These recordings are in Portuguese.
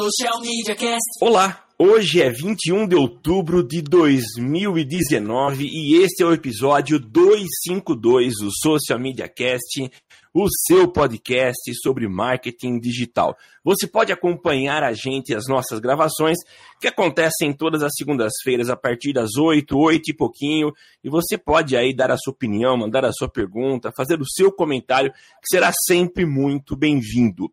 Social Media Cast. Olá, hoje é 21 de outubro de 2019 e este é o episódio 252 do Social Media Cast, o seu podcast sobre marketing digital. Você pode acompanhar a gente as nossas gravações, que acontecem todas as segundas-feiras a partir das 8, 8 e pouquinho, e você pode aí dar a sua opinião, mandar a sua pergunta, fazer o seu comentário, que será sempre muito bem-vindo.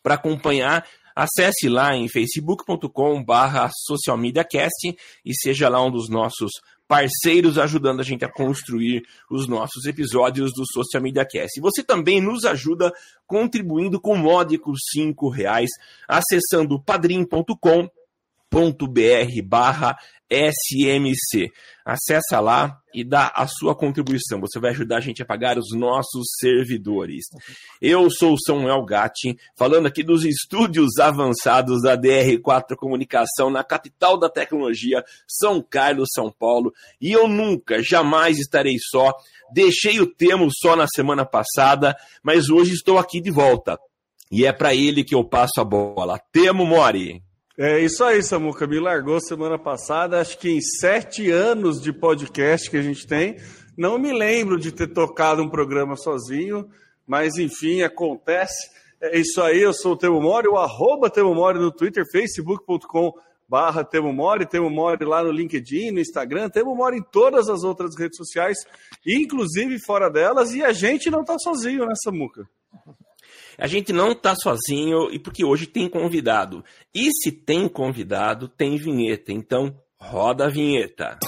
Para acompanhar Acesse lá em facebook.com barra socialmediacast e seja lá um dos nossos parceiros ajudando a gente a construir os nossos episódios do Social Media Cast. Você também nos ajuda contribuindo com módicos cinco reais acessando padrim.com.br barra SMC. Acessa lá e dá a sua contribuição. Você vai ajudar a gente a pagar os nossos servidores. Eu sou o Samuel Gatti, falando aqui dos estúdios avançados da DR4 Comunicação na capital da tecnologia, São Carlos, São Paulo. E eu nunca, jamais estarei só. Deixei o termo só na semana passada, mas hoje estou aqui de volta. E é para ele que eu passo a bola. Temo Mori. É isso aí, Samuca. Me largou semana passada. Acho que em sete anos de podcast que a gente tem, não me lembro de ter tocado um programa sozinho, mas enfim, acontece. É isso aí, eu sou o Temo Mori, o arroba Temo Mori no Twitter, facebook.com barra Temo Mori, Temo Mori lá no LinkedIn, no Instagram, Temo Mori em todas as outras redes sociais, inclusive fora delas, e a gente não está sozinho nessa muca. A gente não está sozinho e porque hoje tem convidado. E se tem convidado, tem vinheta. Então, roda a vinheta.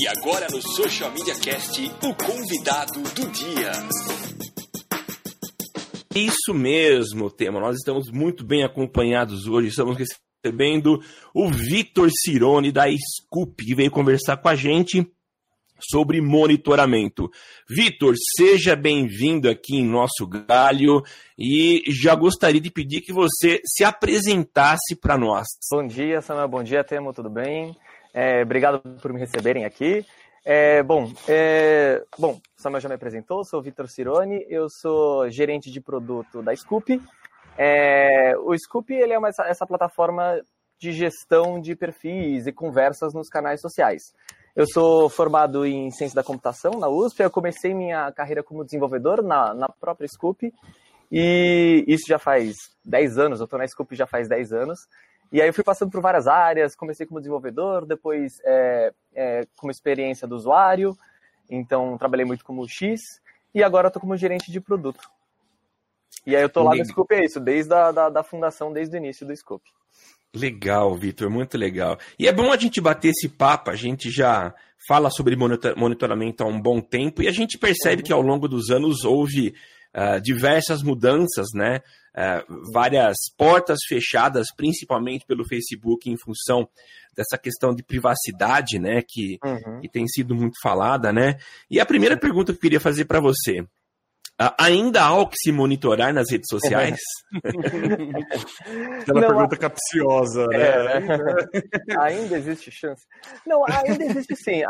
E agora no Social Media Cast, o convidado do dia. Isso mesmo, tema. Nós estamos muito bem acompanhados hoje. Estamos recebendo o Vitor Cirone da Scoop, que veio conversar com a gente sobre monitoramento. Vitor, seja bem-vindo aqui em nosso galho e já gostaria de pedir que você se apresentasse para nós. Bom dia, Samuel. Bom dia, Temo. Tudo bem? É, obrigado por me receberem aqui. É, bom, é, bom, Samuel já me apresentou, sou Vitor Cirone, eu sou gerente de produto da Scoop. É, o Scoop ele é uma, essa plataforma de gestão de perfis e conversas nos canais sociais. Eu sou formado em ciência da computação na USP. Eu comecei minha carreira como desenvolvedor na, na própria Scoop. E isso já faz 10 anos. Eu estou na Scoop já faz 10 anos. E aí eu fui passando por várias áreas. Comecei como desenvolvedor, depois é, é, como experiência do usuário. Então, trabalhei muito como X. E agora estou como gerente de produto. E aí eu estou lá no Scoop, é isso, desde a da, da fundação, desde o início do Scoop. Legal, Vitor, muito legal. E é bom a gente bater esse papo, a gente já fala sobre monitoramento há um bom tempo e a gente percebe que ao longo dos anos houve uh, diversas mudanças, né? Uh, várias portas fechadas, principalmente pelo Facebook, em função dessa questão de privacidade, né? Que, uhum. que tem sido muito falada, né? E a primeira pergunta que eu queria fazer para você Ainda há o que se monitorar nas redes sociais? Aquela não, pergunta capciosa, né? É, ainda existe chance. Não, ainda existe sim.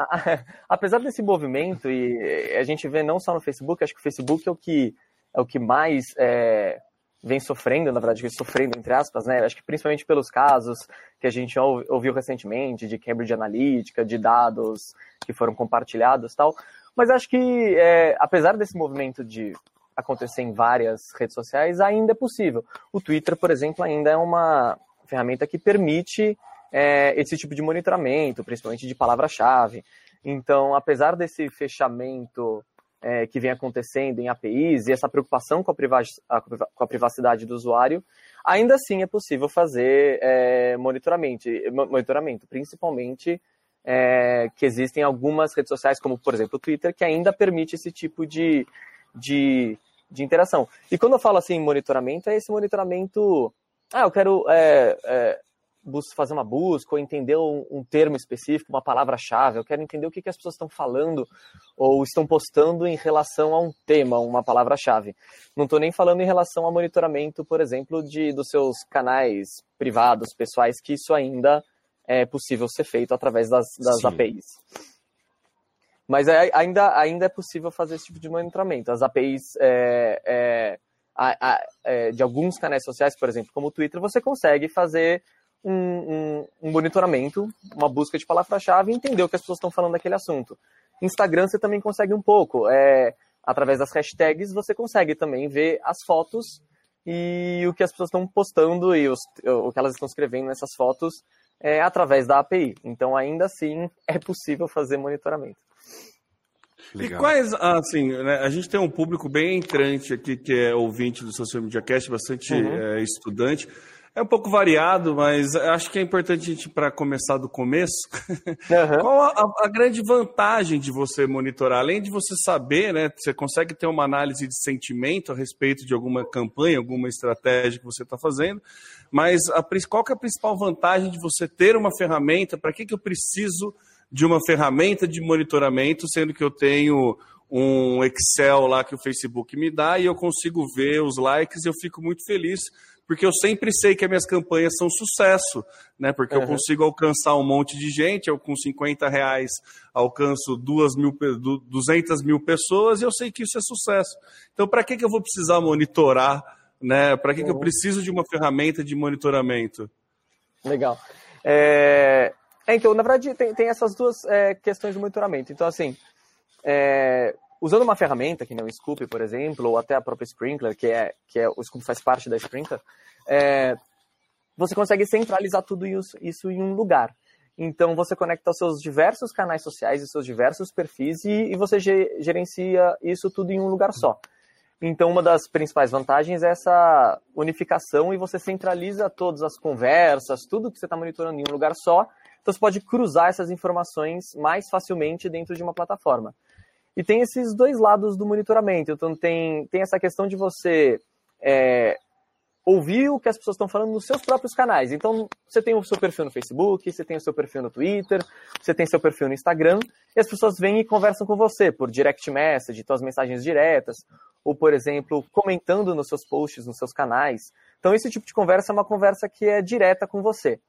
Apesar desse movimento, e a gente vê não só no Facebook, acho que o Facebook é o que, é o que mais é, vem sofrendo, na verdade, sofrendo, entre aspas, né? Acho que principalmente pelos casos que a gente ouviu recentemente de Cambridge Analytica, de dados que foram compartilhados tal. Mas acho que, é, apesar desse movimento de acontecer em várias redes sociais, ainda é possível. O Twitter, por exemplo, ainda é uma ferramenta que permite é, esse tipo de monitoramento, principalmente de palavra-chave. Então, apesar desse fechamento é, que vem acontecendo em APIs e essa preocupação com a, com a privacidade do usuário, ainda assim é possível fazer é, monitoramento, monitoramento, principalmente é, que existem algumas redes sociais, como por exemplo o Twitter, que ainda permite esse tipo de, de, de interação. E quando eu falo assim monitoramento, é esse monitoramento. Ah, eu quero é, é, fazer uma busca ou entender um, um termo específico, uma palavra-chave. Eu quero entender o que, que as pessoas estão falando ou estão postando em relação a um tema, uma palavra-chave. Não estou nem falando em relação ao monitoramento, por exemplo, de, dos seus canais privados, pessoais, que isso ainda é possível ser feito através das, das APIs. Mas é, ainda, ainda é possível fazer esse tipo de monitoramento. As APIs, é, é, a, a, é, de alguns canais sociais, por exemplo, como o Twitter, você consegue fazer um, um, um monitoramento, uma busca de palavra-chave e entender o que as pessoas estão falando daquele assunto. Instagram você também consegue um pouco. É, através das hashtags você consegue também ver as fotos e o que as pessoas estão postando e os, o que elas estão escrevendo nessas fotos é, através da API. Então, ainda assim, é possível fazer monitoramento. Legal. E quais, assim, né, a gente tem um público bem entrante aqui, que é ouvinte do Social Media Cast, bastante uhum. é, estudante. É um pouco variado, mas acho que é importante a gente, para começar do começo, uhum. qual a, a, grande vantagem de você monitorar? Além de você saber, né, você consegue ter uma análise de sentimento a respeito de alguma campanha, alguma estratégia que você está fazendo, mas a, qual é a principal vantagem de você ter uma ferramenta? Para que, que eu preciso de uma ferramenta de monitoramento, sendo que eu tenho um Excel lá que o Facebook me dá e eu consigo ver os likes e eu fico muito feliz porque eu sempre sei que as minhas campanhas são sucesso, né? Porque uhum. eu consigo alcançar um monte de gente, eu com 50 reais alcanço duas mil, 200 mil pessoas e eu sei que isso é sucesso. Então, para que, que eu vou precisar monitorar, né? Para que, uhum. que eu uhum. preciso de uma ferramenta de monitoramento? Legal. É... É, então, na verdade, tem, tem essas duas é, questões de monitoramento. Então, assim, é, usando uma ferramenta, que nem o Scoop, por exemplo, ou até a própria Sprinkler, que é, que é o Scoop faz parte da Sprinkler, é, você consegue centralizar tudo isso, isso em um lugar. Então, você conecta os seus diversos canais sociais e seus diversos perfis e, e você gerencia isso tudo em um lugar só. Então, uma das principais vantagens é essa unificação e você centraliza todas as conversas, tudo que você está monitorando em um lugar só então você pode cruzar essas informações mais facilmente dentro de uma plataforma. E tem esses dois lados do monitoramento. Então tem, tem essa questão de você é, ouvir o que as pessoas estão falando nos seus próprios canais. Então você tem o seu perfil no Facebook, você tem o seu perfil no Twitter, você tem seu perfil no Instagram, e as pessoas vêm e conversam com você por direct message, suas mensagens diretas, ou, por exemplo, comentando nos seus posts, nos seus canais. Então esse tipo de conversa é uma conversa que é direta com você.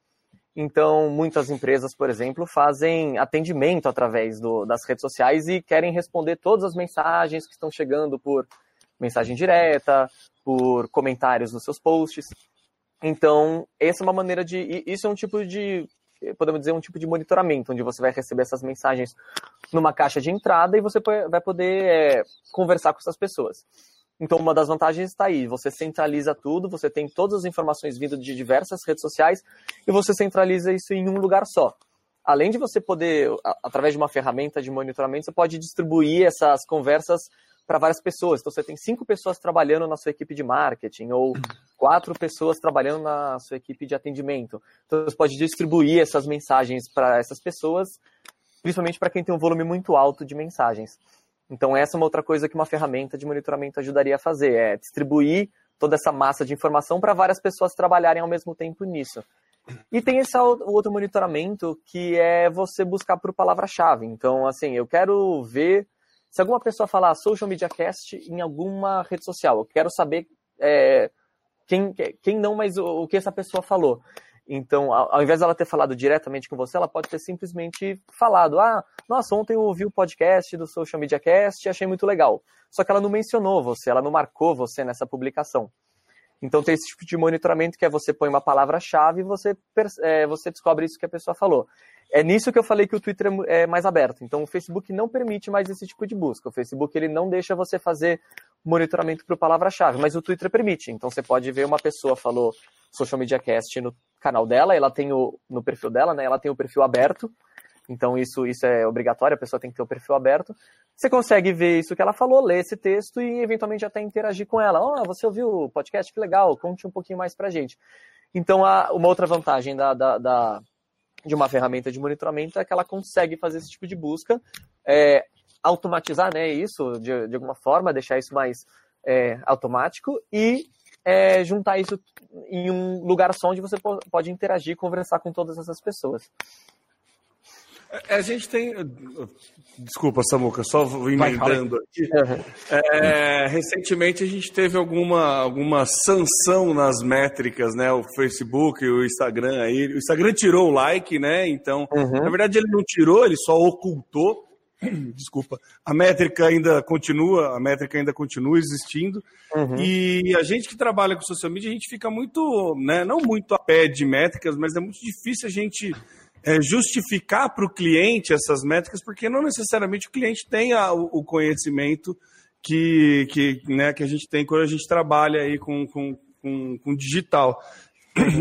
Então, muitas empresas, por exemplo, fazem atendimento através do, das redes sociais e querem responder todas as mensagens que estão chegando por mensagem direta, por comentários nos seus posts. Então, essa é uma maneira de. Isso é um tipo de. Podemos dizer, um tipo de monitoramento, onde você vai receber essas mensagens numa caixa de entrada e você vai poder é, conversar com essas pessoas. Então, uma das vantagens está aí. Você centraliza tudo, você tem todas as informações vindo de diversas redes sociais e você centraliza isso em um lugar só. Além de você poder, através de uma ferramenta de monitoramento, você pode distribuir essas conversas para várias pessoas. Então, você tem cinco pessoas trabalhando na sua equipe de marketing ou quatro pessoas trabalhando na sua equipe de atendimento. Então, você pode distribuir essas mensagens para essas pessoas, principalmente para quem tem um volume muito alto de mensagens. Então, essa é uma outra coisa que uma ferramenta de monitoramento ajudaria a fazer, é distribuir toda essa massa de informação para várias pessoas trabalharem ao mesmo tempo nisso. E tem esse outro monitoramento que é você buscar por palavra-chave. Então, assim, eu quero ver se alguma pessoa falar social media cast em alguma rede social. Eu quero saber é, quem, quem não, mas o, o que essa pessoa falou. Então, ao, invés dela ter falado diretamente com você, ela pode ter simplesmente falado: Ah, nossa, ontem eu ouvi o podcast do Social Media Cast e achei muito legal. Só que ela não mencionou você, ela não marcou você nessa publicação. Então, tem esse tipo de monitoramento que é você põe uma palavra-chave e você, é, você descobre isso que a pessoa falou. É nisso que eu falei que o Twitter é, é mais aberto. Então, o Facebook não permite mais esse tipo de busca. O Facebook ele não deixa você fazer monitoramento por palavra-chave, mas o Twitter permite. Então, você pode ver uma pessoa falou Social Media Cast no canal dela, ela tem o no perfil dela, né? Ela tem o perfil aberto. Então isso isso é obrigatório, a pessoa tem que ter o perfil aberto. Você consegue ver isso que ela falou, ler esse texto e eventualmente até interagir com ela. Oh, você ouviu o podcast? Que legal, conte um pouquinho mais pra gente. Então, a, uma outra vantagem da, da, da, de uma ferramenta de monitoramento é que ela consegue fazer esse tipo de busca, é, automatizar né, isso de, de alguma forma, deixar isso mais é, automático e é, juntar isso em um lugar só onde você pode interagir e conversar com todas essas pessoas. É, a gente tem. Desculpa, Samuca, só emendando aqui. É, recentemente a gente teve alguma, alguma sanção nas métricas, né? O Facebook, o Instagram aí. O Instagram tirou o like, né? Então, uhum. na verdade, ele não tirou, ele só ocultou desculpa, a métrica ainda continua, a métrica ainda continua existindo. Uhum. E a gente que trabalha com social media, a gente fica muito, né, não muito a pé de métricas, mas é muito difícil a gente é, justificar para o cliente essas métricas, porque não necessariamente o cliente tenha o, o conhecimento que, que, né, que a gente tem quando a gente trabalha aí com, com, com, com digital.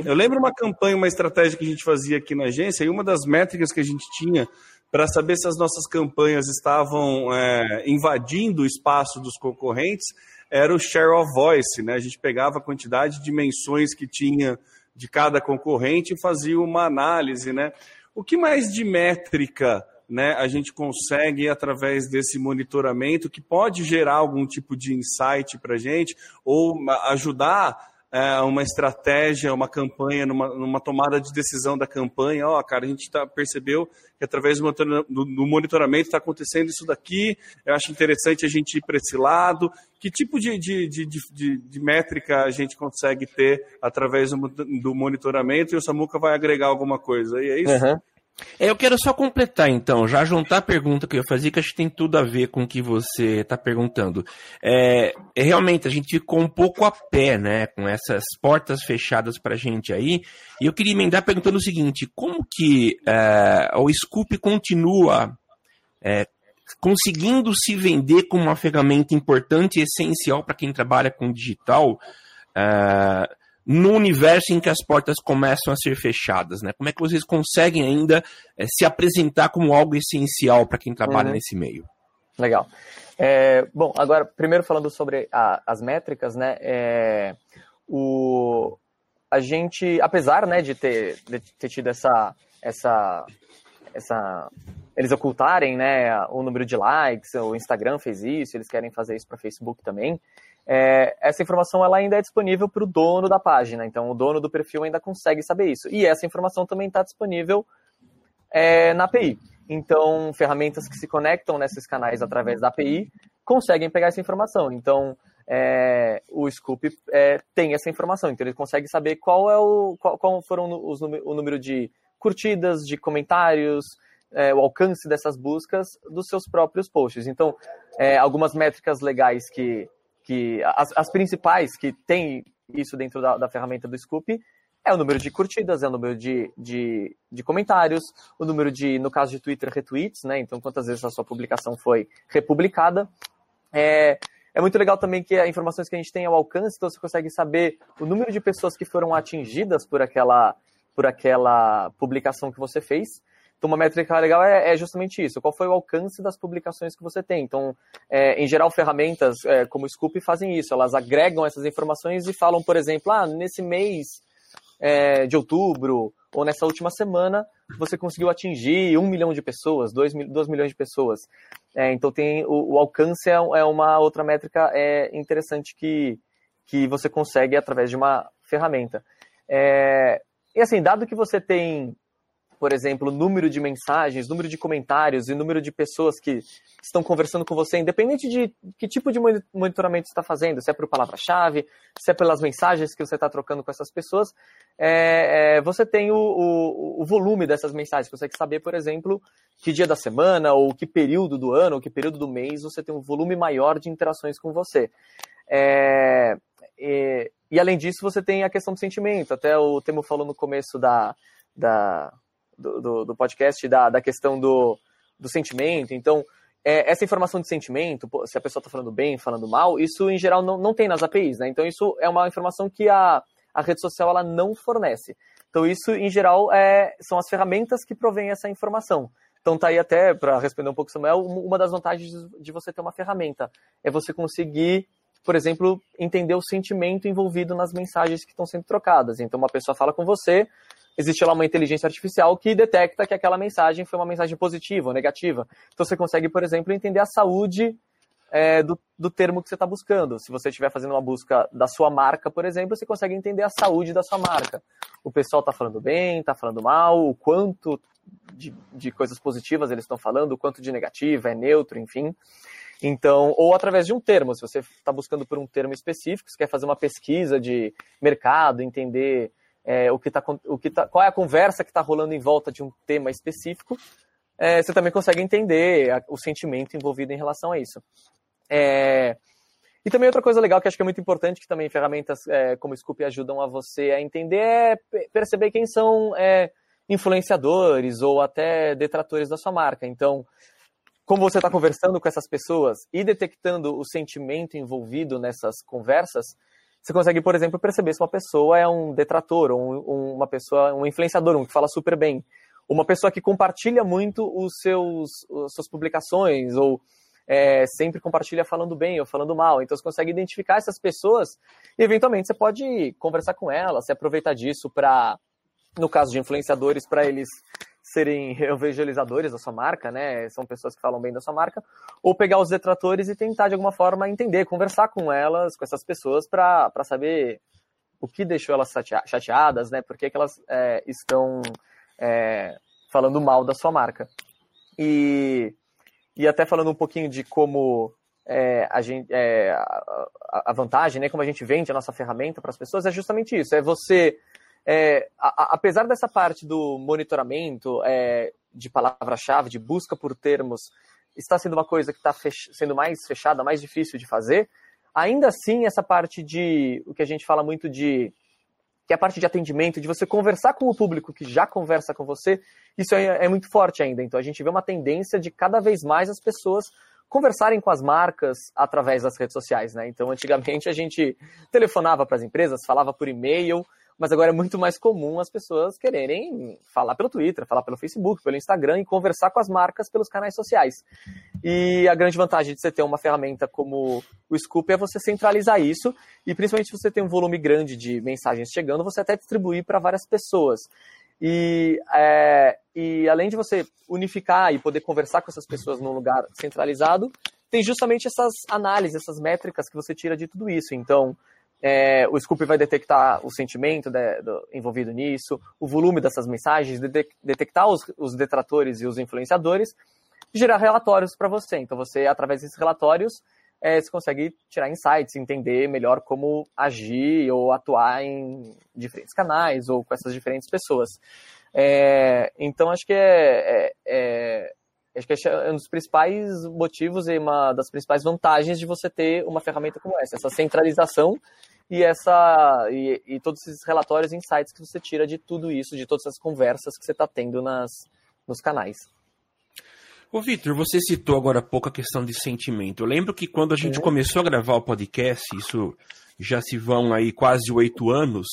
Eu lembro uma campanha, uma estratégia que a gente fazia aqui na agência, e uma das métricas que a gente tinha para saber se as nossas campanhas estavam é, invadindo o espaço dos concorrentes era o share of voice. Né? A gente pegava a quantidade de menções que tinha de cada concorrente e fazia uma análise. Né? O que mais de métrica né, a gente consegue, através desse monitoramento, que pode gerar algum tipo de insight para a gente ou ajudar é, uma estratégia, uma campanha, numa, numa, tomada de decisão da campanha. Ó, oh, cara, a gente tá, percebeu que através do, do, do monitoramento está acontecendo isso daqui, eu acho interessante a gente ir para esse lado. Que tipo de, de, de, de, métrica a gente consegue ter através do, do monitoramento e o Samuca vai agregar alguma coisa? E é isso? Uhum. É, eu quero só completar, então, já juntar a pergunta que eu fazia, que acho que tem tudo a ver com o que você está perguntando. É, é, realmente, a gente ficou um pouco a pé, né, com essas portas fechadas para a gente aí, e eu queria emendar perguntando o seguinte, como que é, o Scoop continua é, conseguindo se vender como uma ferramenta importante e essencial para quem trabalha com digital, é, no universo em que as portas começam a ser fechadas, né? Como é que vocês conseguem ainda é, se apresentar como algo essencial para quem trabalha uhum. nesse meio? Legal. É, bom, agora, primeiro falando sobre a, as métricas, né? É, o, a gente, apesar né, de, ter, de ter tido essa, essa, essa eles ocultarem né, o número de likes, o Instagram fez isso, eles querem fazer isso para Facebook também é, essa informação ela ainda é disponível para o dono da página, então o dono do perfil ainda consegue saber isso. E essa informação também está disponível é, na API. Então, ferramentas que se conectam nesses canais através da API conseguem pegar essa informação. Então, é, o Scoop é, tem essa informação, então ele consegue saber qual é o qual, qual foram os, o número de curtidas, de comentários, é, o alcance dessas buscas dos seus próprios posts. Então, é, algumas métricas legais que que as, as principais que tem isso dentro da, da, ferramenta do Scoop é o número de curtidas, é o número de, de, de, comentários, o número de, no caso de Twitter, retweets, né? Então, quantas vezes a sua publicação foi republicada. É, é muito legal também que as informações que a gente tem ao alcance, então você consegue saber o número de pessoas que foram atingidas por aquela, por aquela publicação que você fez. Então, uma métrica legal é, é, justamente isso. Qual foi o alcance das publicações que você tem? Então, é, em geral, ferramentas é, como o Scoop fazem isso. Elas agregam essas informações e falam, por exemplo, ah, nesse mês é, de outubro ou nessa última semana, você conseguiu atingir um milhão de pessoas, dois, dois milhões de pessoas. É, então, tem o, o alcance é, é, uma outra métrica é, interessante que, que você consegue através de uma ferramenta. e assim, dado que você tem por exemplo, número de mensagens, número de comentários e número de pessoas que estão conversando com você, independente de que tipo de monitoramento você está fazendo, se é por palavra-chave, se é pelas mensagens que você está trocando com essas pessoas, é, é, você tem o, o, o, volume dessas mensagens. Você consegue saber, por exemplo, que dia da semana, ou que período do ano, ou que período do mês você tem um volume maior de interações com você. É, e, e além disso, você tem a questão do sentimento. Até o Temo falou no começo da, da, do, do, podcast da, da questão do, do sentimento. Então, é, essa informação de sentimento, se a pessoa está falando bem, falando mal, isso em geral não, não tem nas APIs, né? Então, isso é uma informação que a, a rede social ela não fornece. Então, isso em geral é, são as ferramentas que provêm essa informação. Então, tá aí até, para responder um pouco, Samuel, uma das vantagens de você ter uma ferramenta é você conseguir, por exemplo, entender o sentimento envolvido nas mensagens que estão sendo trocadas. Então, uma pessoa fala com você, existe lá uma inteligência artificial que detecta que aquela mensagem foi uma mensagem positiva ou negativa. Então você consegue, por exemplo, entender a saúde é, do, do, termo que você está buscando. Se você estiver fazendo uma busca da sua marca, por exemplo, você consegue entender a saúde da sua marca. O pessoal está falando bem, está falando mal, o quanto de, de coisas positivas eles estão falando, o quanto de negativa, é neutro, enfim. Então, ou através de um termo, se você está buscando por um termo específico, você quer fazer uma pesquisa de mercado, entender é, o que tá, o que tá, qual é a conversa que está rolando em volta de um tema específico, é, você também consegue entender a, o sentimento envolvido em relação a isso. É, e também outra coisa legal que acho que é muito importante, que também ferramentas é, como Scoop ajudam a você a entender, é perceber quem são é, influenciadores ou até detratores da sua marca. Então, como você está conversando com essas pessoas e detectando o sentimento envolvido nessas conversas, você consegue, por exemplo, perceber se uma pessoa é um detrator, ou um, uma pessoa, um influenciador, um que fala super bem, uma pessoa que compartilha muito os seus, as suas publicações, ou é, sempre compartilha falando bem ou falando mal. Então você consegue identificar essas pessoas e eventualmente você pode conversar com elas, se aproveitar disso para, no caso de influenciadores, para eles serem evangelizadores da sua marca, né? São pessoas que falam bem da sua marca, ou pegar os detratores e tentar de alguma forma entender, conversar com elas, com essas pessoas, para saber o que deixou elas chateadas, né? Por que, que elas é, estão é, falando mal da sua marca. E e até falando um pouquinho de como é, a, gente, é, a, a, vantagem, né, como a gente vende a nossa ferramenta para as pessoas, é justamente isso. É você, é, a, apesar dessa parte do monitoramento é, de palavra-chave, de busca por termos, está sendo uma coisa que está sendo mais fechada, mais difícil de fazer, ainda assim essa parte de, o que a gente fala muito de que é a parte de atendimento, de você conversar com o público que já conversa com você, isso é, é muito forte ainda. Então a gente vê uma tendência de cada vez mais as pessoas conversarem com as marcas através das redes sociais, né? Então, antigamente a gente telefonava para as empresas, falava por e-mail, mas agora é muito mais comum as pessoas quererem falar pelo Twitter, falar pelo Facebook, pelo Instagram e conversar com as marcas pelos canais sociais. E a grande vantagem de você ter uma ferramenta como o Scoop é você centralizar isso e principalmente se você tem um volume grande de mensagens chegando, você até distribuir para várias pessoas. E, é, e além de você unificar e poder conversar com essas pessoas num lugar centralizado, tem justamente essas análises, essas métricas que você tira de tudo isso. Então, é, o Scoop vai detectar o sentimento de, do, envolvido nisso, o volume dessas mensagens, de, detectar os, os, detratores e os influenciadores, gerar relatórios para você. Então, você, através desses relatórios, é, você consegue tirar insights, entender melhor como agir ou atuar em diferentes canais ou com essas diferentes pessoas. É, então, acho que é, é, é acho que é um dos principais motivos e uma das principais vantagens de você ter uma ferramenta como essa, essa centralização e essa e, e todos esses relatórios e insights que você tira de tudo isso, de todas essas conversas que você está tendo nas, nos canais. Ô, Vitor, você citou agora há pouco a questão de sentimento. Eu lembro que quando a gente uhum. começou a gravar o podcast, isso já se vão aí quase oito anos,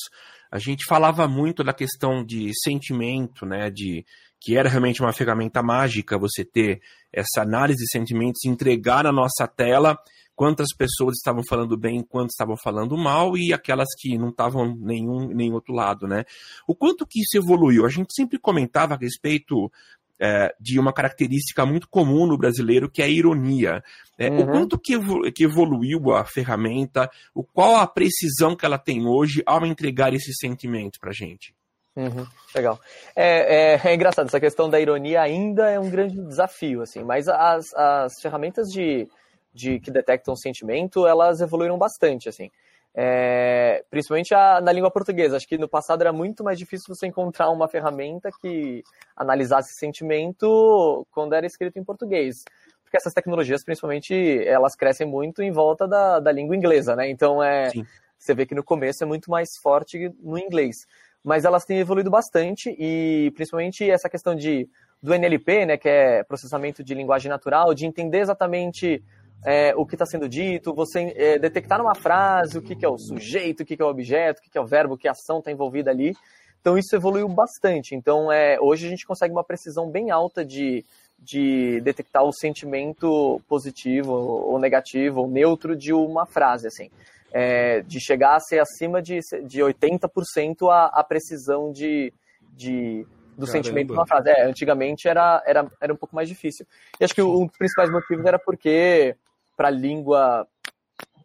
a gente falava muito da questão de sentimento, né? De que era realmente uma ferramenta mágica você ter essa análise de sentimentos, entregar na nossa tela quantas pessoas estavam falando bem, quantas estavam falando mal e aquelas que não estavam nenhum nem outro lado, né? O quanto que isso evoluiu? A gente sempre comentava a respeito é, de uma característica muito comum no brasileiro, que é a ironia. É, uhum. O quanto que, que evoluiu a ferramenta, o qual a precisão que ela tem hoje ao entregar esse sentimento para gente? Uhum, legal. É, é, é, engraçado, essa questão da ironia ainda é um grande desafio, assim, mas as, as ferramentas de, de que detectam sentimento, elas evoluíram bastante, assim. É, principalmente a, na língua portuguesa. Acho que no passado era muito mais difícil você encontrar uma ferramenta que analisasse sentimento quando era escrito em português. Porque essas tecnologias, principalmente, elas crescem muito em volta da, da língua inglesa, né? Então, é, você vê que no começo é muito mais forte no inglês mas elas têm evoluído bastante e principalmente essa questão de do NLP, né, que é processamento de linguagem natural, de entender exatamente é, o que está sendo dito, você é, detectar numa frase o que, que é o sujeito, o que, que é o objeto, o que, que é o verbo, que ação está envolvida ali. Então isso evoluiu bastante. Então é, hoje a gente consegue uma precisão bem alta de, de detectar o sentimento positivo ou negativo ou neutro de uma frase, assim é, de chegar a ser acima de, de 80% a, a precisão de, de, do Caramba. sentimento de uma frase. É, antigamente era, era, era um pouco mais difícil. E acho que um dos principais motivos era porque para a língua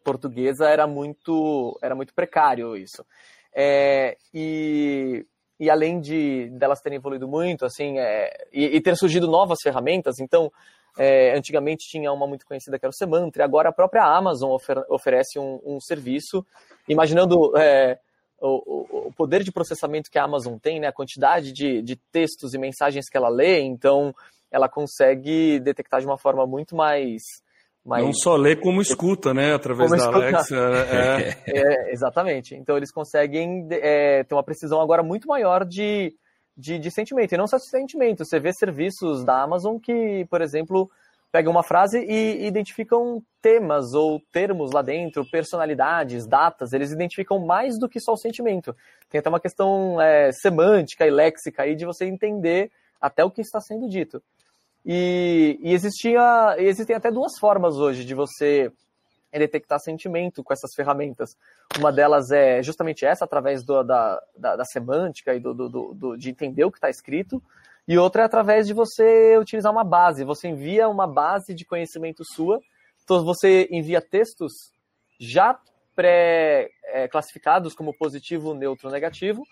portuguesa era muito, era muito precário isso. É, e, e além de delas terem evoluído muito, assim, é, e, e ter surgido novas ferramentas, então é, antigamente tinha uma muito conhecida que era o Semantri, agora a própria Amazon ofer oferece um, um, serviço, imaginando é, o, o, poder de processamento que a Amazon tem, né, a quantidade de, de textos e mensagens que ela lê, então ela consegue detectar de uma forma muito mais mas... Não só lê como escuta, né? Através como da Alexa. É. é. exatamente. Então eles conseguem é, ter uma precisão agora muito maior de, de, de, sentimento. E não só sentimento. Você vê serviços da Amazon que, por exemplo, pegam uma frase e identificam temas ou termos lá dentro, personalidades, datas. Eles identificam mais do que só o sentimento. Tem até uma questão é, semântica e léxica aí de você entender até o que está sendo dito. E, e existia, existem até duas formas hoje de você detectar sentimento com essas ferramentas. Uma delas é justamente essa, através do, da, da, da, semântica e do, do, do, de entender o que está escrito, e outra é através de você utilizar uma base. Você envia uma base de conhecimento sua, então você envia textos já pré-classificados como positivo, neutro, negativo,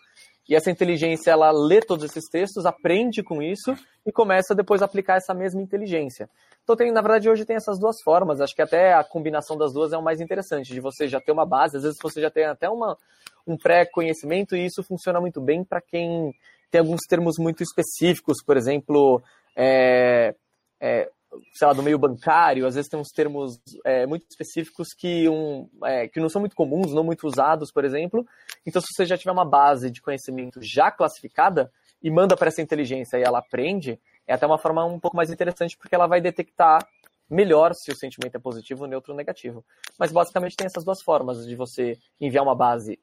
e essa inteligência, ela lê todos esses textos, aprende com isso e começa depois a aplicar essa mesma inteligência. Então, tem, na verdade, hoje tem essas duas formas. Acho que até a combinação das duas é o mais interessante, de você já ter uma base, às vezes você já tem até uma, um pré-conhecimento e isso funciona muito bem para quem tem alguns termos muito específicos, por exemplo, é, é, sei lá, do meio bancário, às vezes tem uns termos é, muito específicos que, um, é, que não são muito comuns, não muito usados, por exemplo. Então, se você já tiver uma base de conhecimento já classificada e manda para essa inteligência e ela aprende, é até uma forma um pouco mais interessante porque ela vai detectar melhor se o sentimento é positivo, neutro ou negativo. Mas basicamente tem essas duas formas de você enviar uma base,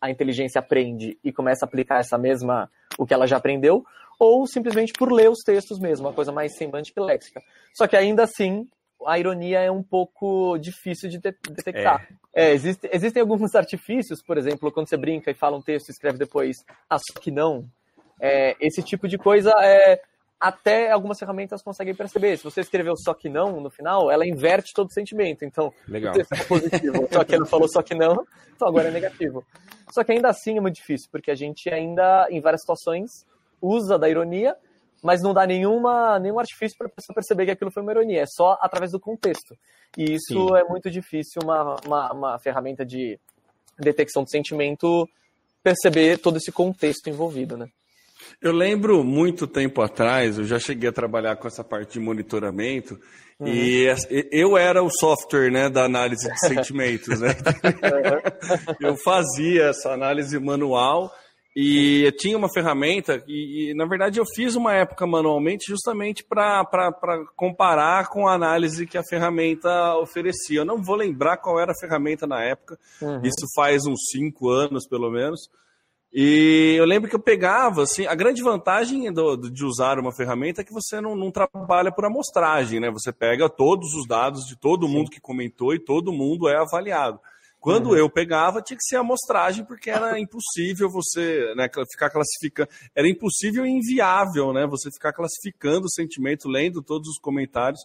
a inteligência aprende e começa a aplicar essa mesma o que ela já aprendeu, ou simplesmente por ler os textos mesmo, uma coisa mais semântica e léxica. Só que ainda assim, a ironia é um pouco difícil de detectar. É. É, existe, existem alguns artifícios, por exemplo, quando você brinca e fala um texto e escreve depois, ah, só que não. É, esse tipo de coisa é, até algumas ferramentas conseguem perceber. Se você escreveu só que não no final, ela inverte todo o sentimento. Então, Legal. o texto é positivo, só que ela falou só que não, então agora é negativo. Só que ainda assim é muito difícil, porque a gente ainda, em várias situações, usa da ironia, mas não dá nenhuma, nenhum artifício para a pessoa perceber que aquilo foi uma ironia, é só através do contexto. E isso Sim. é muito difícil uma, uma, uma ferramenta de detecção de sentimento perceber todo esse contexto envolvido, né? Eu lembro muito tempo atrás, eu já cheguei a trabalhar com essa parte de monitoramento, uhum. e eu era o software né, da análise de sentimentos. Né? eu fazia essa análise manual e eu tinha uma ferramenta, e, e, na verdade eu fiz uma época manualmente justamente para comparar com a análise que a ferramenta oferecia. Eu não vou lembrar qual era a ferramenta na época, uhum. isso faz uns cinco anos pelo menos. E eu lembro que eu pegava, assim, a grande vantagem do, de usar uma ferramenta é que você não, não, trabalha por amostragem, né? Você pega todos os dados de todo mundo que comentou e todo mundo é avaliado. Quando uhum. eu pegava, tinha que ser amostragem, porque era impossível você né, ficar classificando. Era impossível e inviável, né? Você ficar classificando o sentimento, lendo todos os comentários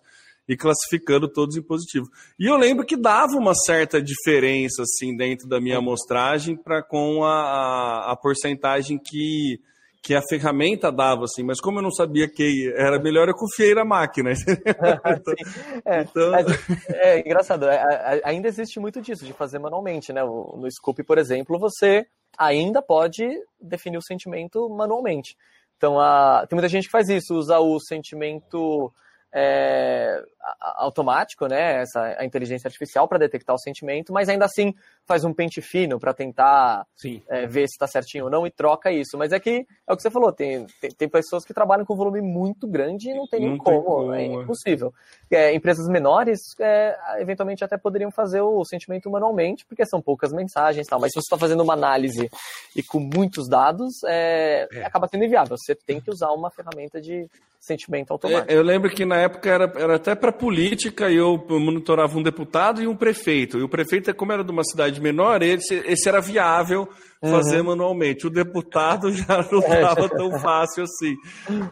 e classificando todos em positivo. E eu lembro que dava uma certa diferença, assim, dentro da minha amostragem para com a, a, a porcentagem que que a ferramenta dava, assim, mas como eu não sabia que era melhor, eu confiei na máquina. é, então... Mas, é, engraçado, é, ainda existe muito disso, de fazer manualmente, né? No Scope, por exemplo, você ainda pode definir o sentimento manualmente. Então, a, tem muita gente que faz isso, usa o sentimento é, automático, né, essa, a inteligência artificial para detectar o sentimento, mas ainda assim faz um pente fino para tentar é, ver se está certinho ou não e troca isso. Mas é que é o que você falou, tem, tem, tem pessoas que trabalham com volume muito grande e não tem nem como, como, é, é impossível. É, empresas menores é, eventualmente até poderiam fazer o sentimento manualmente, porque são poucas mensagens e tal, mas se você está fazendo uma análise e com muitos dados, é, acaba sendo inviável. Você tem que usar uma ferramenta de sentimento automático. eu lembro que na época era, era até para política e eu monitorava um deputado e um prefeito. E o prefeito, como era de uma cidade menor, esse, esse era viável fazer uhum. manualmente. O deputado já não estava tão fácil assim.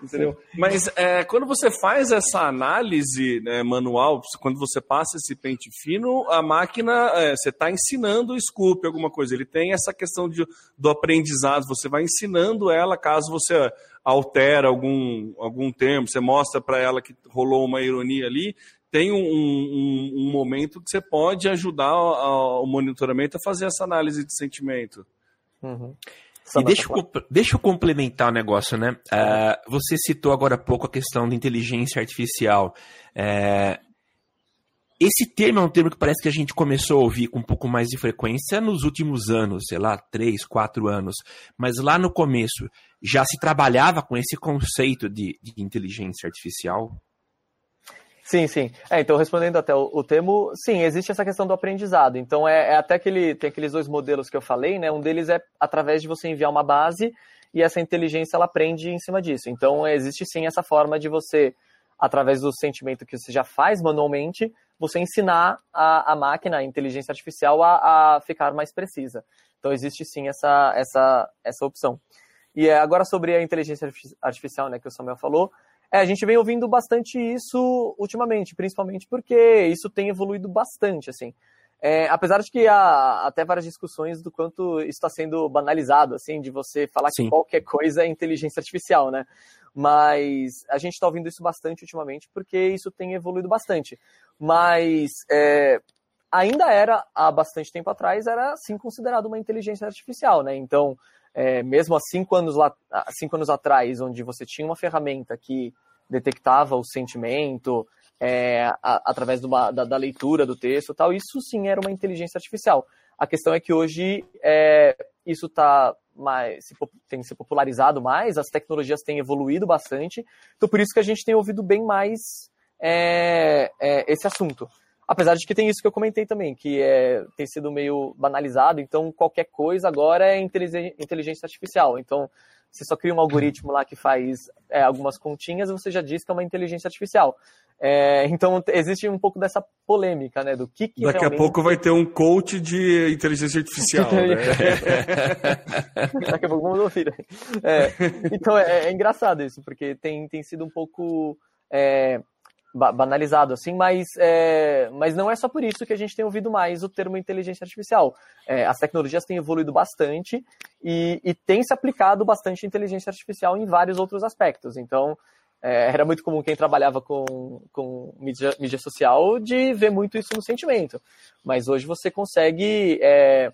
Entendeu? Mas é, quando você faz essa análise né, manual, quando você passa esse pente fino, a máquina, é, você está ensinando o scoop, alguma coisa. Ele tem essa questão de, do aprendizado, você vai ensinando ela caso você altera algum, algum termo, você mostra para ela que rolou uma ironia ali, tem um, um, um, momento que você pode ajudar o monitoramento a fazer essa análise de sentimento. Uhum. E deixa eu, deixa eu complementar o negócio, né? Uh, você citou agora há pouco a questão da inteligência artificial. Uh, esse termo é um termo que parece que a gente começou a ouvir com um pouco mais de frequência nos últimos anos, sei lá, três, quatro anos. Mas lá no começo já se trabalhava com esse conceito de, de inteligência artificial? Sim, sim. É, então, respondendo até o, o, termo, sim, existe essa questão do aprendizado. Então, é, é até aquele, tem aqueles dois modelos que eu falei, né? Um deles é através de você enviar uma base e essa inteligência ela aprende em cima disso. Então, existe sim essa forma de você, através do sentimento que você já faz manualmente, você ensinar a, a máquina, a inteligência artificial, a, a ficar mais precisa. Então, existe sim essa, essa, essa opção. E é, agora sobre a inteligência artificial, né, que o Samuel falou, é, a gente vem ouvindo bastante isso ultimamente, principalmente porque isso tem evoluído bastante, assim. É, apesar de que há até várias discussões do quanto isso está sendo banalizado, assim, de você falar Sim. que qualquer coisa é inteligência artificial, né? Mas a gente está ouvindo isso bastante ultimamente porque isso tem evoluído bastante. Mas é, ainda era, há bastante tempo atrás, era sim considerado uma inteligência artificial, né? Então, é, mesmo há cinco, anos lá, cinco anos atrás, onde você tinha uma ferramenta que detectava o sentimento é, a, através uma, da, da, leitura do texto tal, isso sim era uma inteligência artificial. A questão é que hoje é, isso tá mais, se, tem se popularizado mais, as tecnologias têm evoluído bastante, então por isso que a gente tem ouvido bem mais é, é esse assunto. Apesar de que tem isso que eu comentei também, que é, tem sido meio banalizado, então qualquer coisa agora é inteligência artificial. Então, você só cria um algoritmo lá que faz é, algumas continhas você já diz que é uma inteligência artificial. É, então, existe um pouco dessa polêmica, né? Do que, que Daqui realmente... a pouco vai ter um coach de inteligência artificial, né? Daqui a pouco vamos ouvir. É, então, é, é, engraçado isso, porque tem, tem sido um pouco é, banalizado assim, mas, é, mas não é só por isso que a gente tem ouvido mais o termo inteligência artificial. É, as tecnologias têm evoluído bastante e, e tem se aplicado bastante inteligência artificial em vários outros aspectos. Então, é, era muito comum quem trabalhava com, com mídia, mídia, social de ver muito isso no sentimento. Mas hoje você consegue é,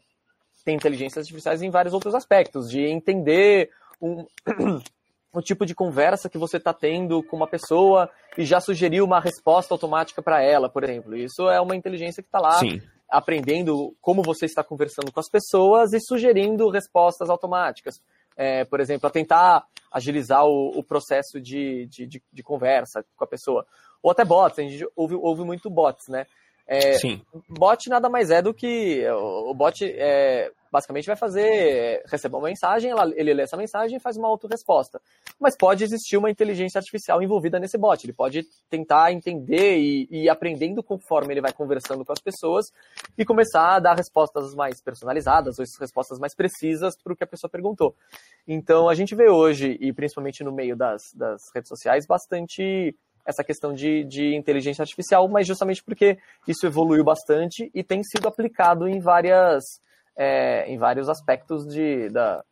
ter inteligências artificiais em vários outros aspectos, de entender um, o tipo de conversa que você está tendo com uma pessoa e já sugeriu uma resposta automática para ela, por exemplo. Isso é uma inteligência que está lá Sim. aprendendo como você está conversando com as pessoas e sugerindo respostas automáticas. É, por exemplo, a tentar agilizar o, o processo de, de, de, de, conversa com a pessoa. Ou até bots, a gente ouve, ouve muito bots, né? É, Sim. Bot nada mais é do que o bot é, basicamente vai fazer, receber uma mensagem, ela, ele lê essa mensagem e faz uma auto-resposta. Mas pode existir uma inteligência artificial envolvida nesse bot. Ele pode tentar entender e, e aprendendo conforme ele vai conversando com as pessoas e começar a dar respostas mais personalizadas ou respostas mais precisas para o que a pessoa perguntou. Então a gente vê hoje, e principalmente no meio das, das redes sociais, bastante essa questão de, de inteligência artificial, mas justamente porque isso evoluiu bastante e tem sido aplicado em várias é, em vários aspectos de, da,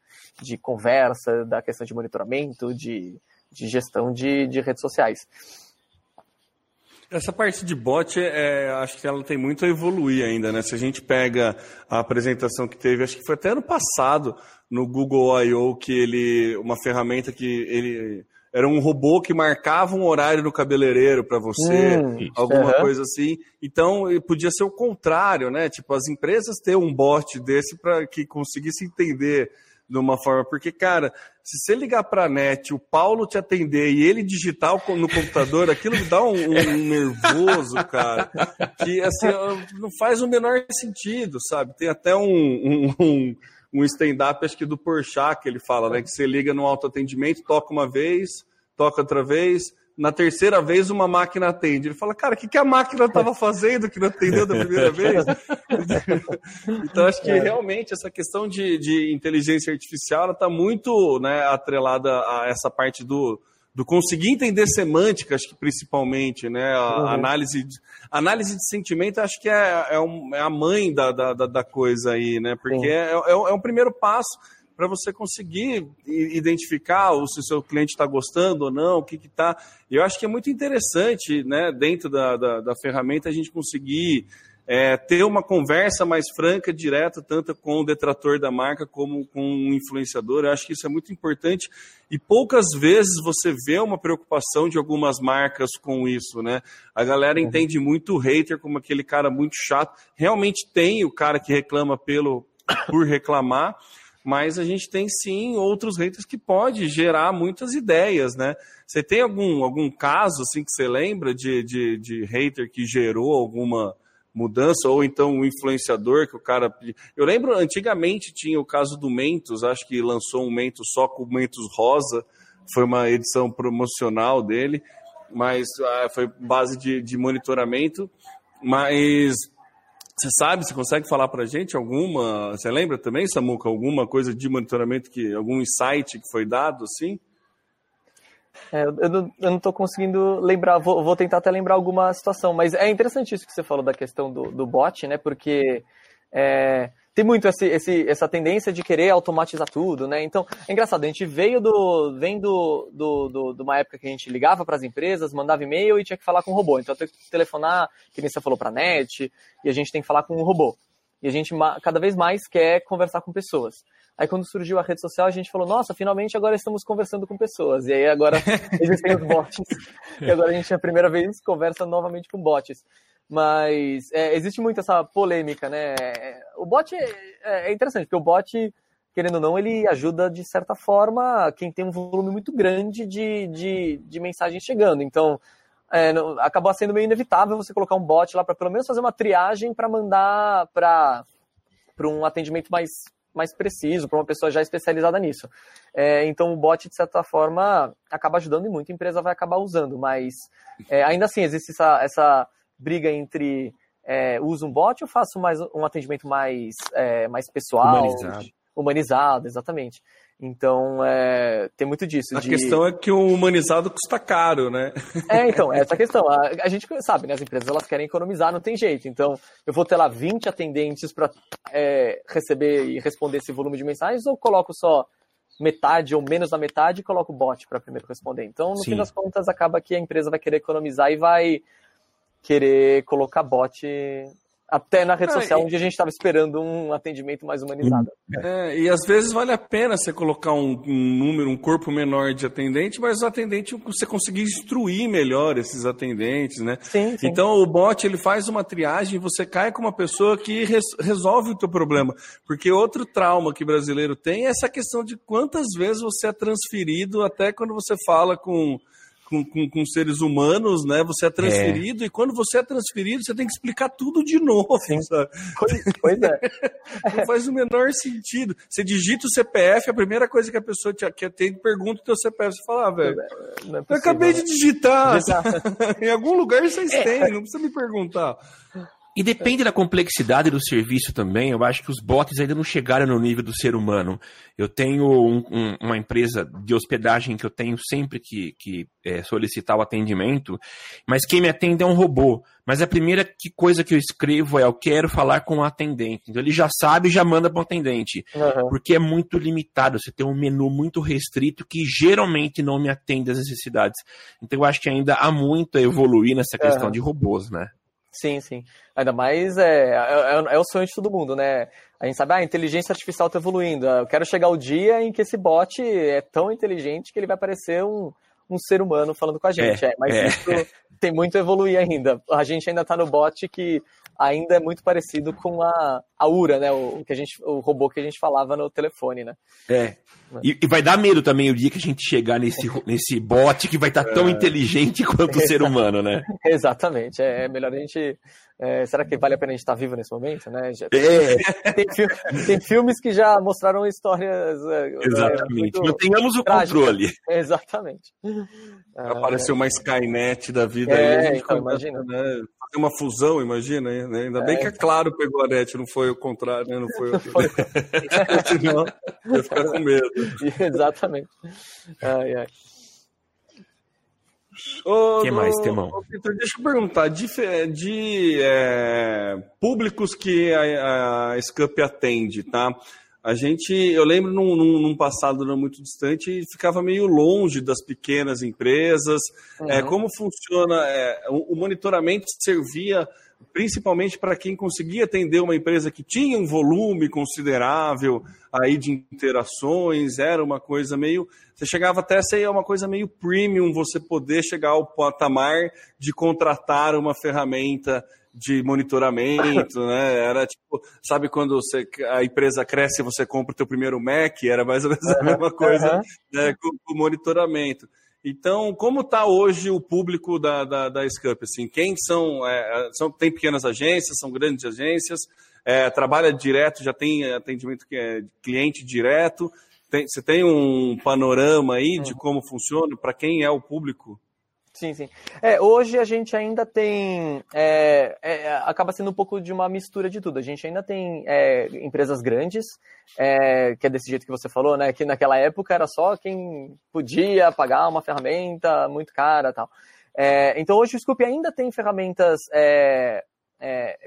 de conversa, da questão de monitoramento, de, de gestão de, de redes sociais. Essa parte de bot, é, acho que ela tem muito a evoluir ainda, né? Se a gente pega a apresentação que teve, acho que foi até ano passado, no Google I.O., que ele, uma ferramenta que ele era um robô que marcava um horário no cabeleireiro para você, hum, alguma uhum. coisa assim. Então, podia ser o contrário, né? Tipo, as empresas ter um bot desse para que conseguisse entender de uma forma, porque, cara, se você ligar para a net, o Paulo te atender e ele digitar no computador, aquilo dá um, um nervoso, cara, que assim, não faz o menor sentido, sabe? Tem até um, um, um stand-up, acho que do Porchat, que ele fala, né? Que você liga no autoatendimento, toca uma vez, toca outra vez, na terceira vez uma máquina atende. Ele fala, cara, o que, que a máquina estava fazendo que não atendeu da primeira vez? então, acho que é. realmente essa questão de, de inteligência artificial está muito né, atrelada a essa parte do, do conseguir entender semântica, acho que principalmente, né? A uhum. análise, de, análise de sentimento, acho que é, é, um, é a mãe da, da, da, coisa aí, né? Porque é, é, é um primeiro passo para você conseguir identificar se o seu cliente está gostando ou não, o que está. Eu acho que é muito interessante, né, dentro da, da, da ferramenta, a gente conseguir é, ter uma conversa mais franca, direta, tanto com o detrator da marca como com o influenciador. Eu acho que isso é muito importante e poucas vezes você vê uma preocupação de algumas marcas com isso, né? A galera uhum. entende muito o hater como aquele cara muito chato. Realmente tem o cara que reclama pelo por reclamar, mas a gente tem sim outros haters que pode gerar muitas ideias, né? Você tem algum, algum caso assim que você lembra de, de, de hater que gerou alguma mudança, ou então um influenciador que o cara. Eu lembro antigamente tinha o caso do Mentos, acho que lançou um Mentos só com Mentos Rosa, foi uma edição promocional dele, mas ah, foi base de, de monitoramento. Mas você sabe, você consegue falar para gente alguma? Você lembra também, Samuca, alguma coisa de monitoramento que algum insight que foi dado assim? É, eu, não, eu não tô conseguindo lembrar, vou, vou, tentar até lembrar alguma situação, mas é interessante isso que você falou da questão do, do bot, né? Porque é, tem muito esse, esse, essa tendência de querer automatizar tudo, né? Então, é engraçado, a gente veio do, vem do, do, do de uma época que a gente ligava para as empresas, mandava e-mail e tinha que falar com o robô. Então, tem que telefonar, que nem você falou para a net, e a gente tem que falar com o robô. E a gente cada vez mais quer conversar com pessoas. Aí quando surgiu a rede social, a gente falou, nossa, finalmente agora estamos conversando com pessoas. E aí agora existem os bots. e agora a gente, a primeira vez, conversa novamente com bots. Mas é, existe muito essa polêmica, né? O bot é, é, interessante, porque o bot, querendo ou não, ele ajuda, de certa forma, quem tem um volume muito grande de, de, de mensagens chegando. Então, é, não, acabou sendo meio inevitável você colocar um bot lá para pelo menos fazer uma triagem para mandar para um atendimento mais mais preciso, para uma pessoa já especializada nisso. É, então o bot, de certa forma, acaba ajudando e muito a empresa vai acabar usando, mas é, ainda assim existe essa, essa briga entre é, uso um bot ou faço mais um atendimento mais, é, mais pessoal, humanizado. humanizado, exatamente. Então, é, tem muito disso. A de... questão é que o humanizado custa caro, né? É, então, essa questão. A, a, gente sabe, né? As empresas elas querem economizar, não tem jeito. Então, eu vou ter lá 20 atendentes para é, receber e responder esse volume de mensagens ou coloco só metade ou menos da metade e coloco o bot para primeiro responder. Então, no Sim. fim das contas, acaba que a empresa vai querer economizar e vai querer colocar bot até na rede social, e... onde a gente estava esperando um atendimento mais humanizado. É, e às vezes vale a pena você colocar um, um, número, um corpo menor de atendente, mas o atendente você conseguir instruir melhor esses atendentes, né? Sim, sim. Então o bot ele faz uma triagem e você cai com uma pessoa que res, resolve o teu problema. Porque outro trauma que brasileiro tem é essa questão de quantas vezes você é transferido até quando você fala com com, com, com, seres humanos, né? Você é transferido é. e quando você é transferido, você tem que explicar tudo de novo. Pois, pois, é. Não faz o menor sentido. Você digita o CPF, a primeira coisa que a pessoa te, que atende pergunta o teu CPF. Você fala, ah, velho, é eu acabei de digitar. em algum lugar vocês é. têm, não precisa me perguntar. E depende da complexidade do serviço também. Eu acho que os bots ainda não chegaram no nível do ser humano. Eu tenho um, um, uma empresa de hospedagem que eu tenho sempre que, que é, solicitar o atendimento, mas quem me atende é um robô. Mas a primeira que coisa que eu escrevo é eu quero falar com o atendente. Então ele já sabe e já manda para o atendente. Uhum. Porque é muito limitado. Você tem um menu muito restrito que geralmente não me atende às necessidades. Então eu acho que ainda há muito a evoluir nessa questão uhum. de robôs, né? Sim, sim. Ainda mais é, é, é, o sonho de todo mundo, né? A gente sabe, ah, a inteligência artificial está evoluindo. Eu quero chegar o dia em que esse bot é tão inteligente que ele vai parecer um, um ser humano falando com a gente. É, é mas é. isso tem muito a evoluir ainda. A gente ainda está no bot que ainda é muito parecido com a, a URA, né? O, que a gente, o robô que a gente falava no telefone, né? É. E, e vai dar medo também o dia que a gente chegar nesse, nesse bot que vai estar tá tão é. inteligente quanto o ser humano, né? Exatamente. É, é melhor a gente. É, será que vale a pena a gente estar tá vivo nesse momento, né? Já, é. tem, tem, filmes que já mostraram histórias. É, Exatamente. Mantenhamos o controle. Exatamente. Apareceu uma Skynet da vida é, aí. Então, imagina. Né? Fazer uma fusão, imagina. Né? Ainda bem que é claro pegou a net, não foi o contrário, né? Não foi o. Senão, ia ficar com medo. Exatamente. Ai, ai. O que mais, Temão? deixa eu perguntar, de, de é, públicos que a, a SCUP atende, tá? A gente, eu lembro num, num, num, passado não muito distante, ficava meio longe das pequenas empresas. Uhum. É, como funciona? É, o, o, monitoramento servia principalmente para quem conseguia atender uma empresa que tinha um volume considerável aí de interações, era uma coisa meio. Você chegava até a ser uma coisa meio premium, você poder chegar ao patamar de contratar uma ferramenta de monitoramento, né? Era tipo, sabe quando você, a empresa cresce e você compra o teu primeiro Mac? Era mais ou menos a mesma coisa né, com, o monitoramento. Então, como está hoje o público da, da, da SCUP? Assim, quem são, é, são? Tem pequenas agências, são grandes agências? É, trabalha direto, já tem atendimento que é cliente direto? Tem, você tem um panorama aí de como funciona? Para quem é o público? Sim, sim. É, hoje a gente ainda tem. É, é, acaba sendo um pouco de uma mistura de tudo. A gente ainda tem é, empresas grandes, é, que é desse jeito que você falou, né? Que naquela época era só quem podia pagar uma ferramenta muito cara tal. É, então hoje o Scoop ainda tem ferramentas.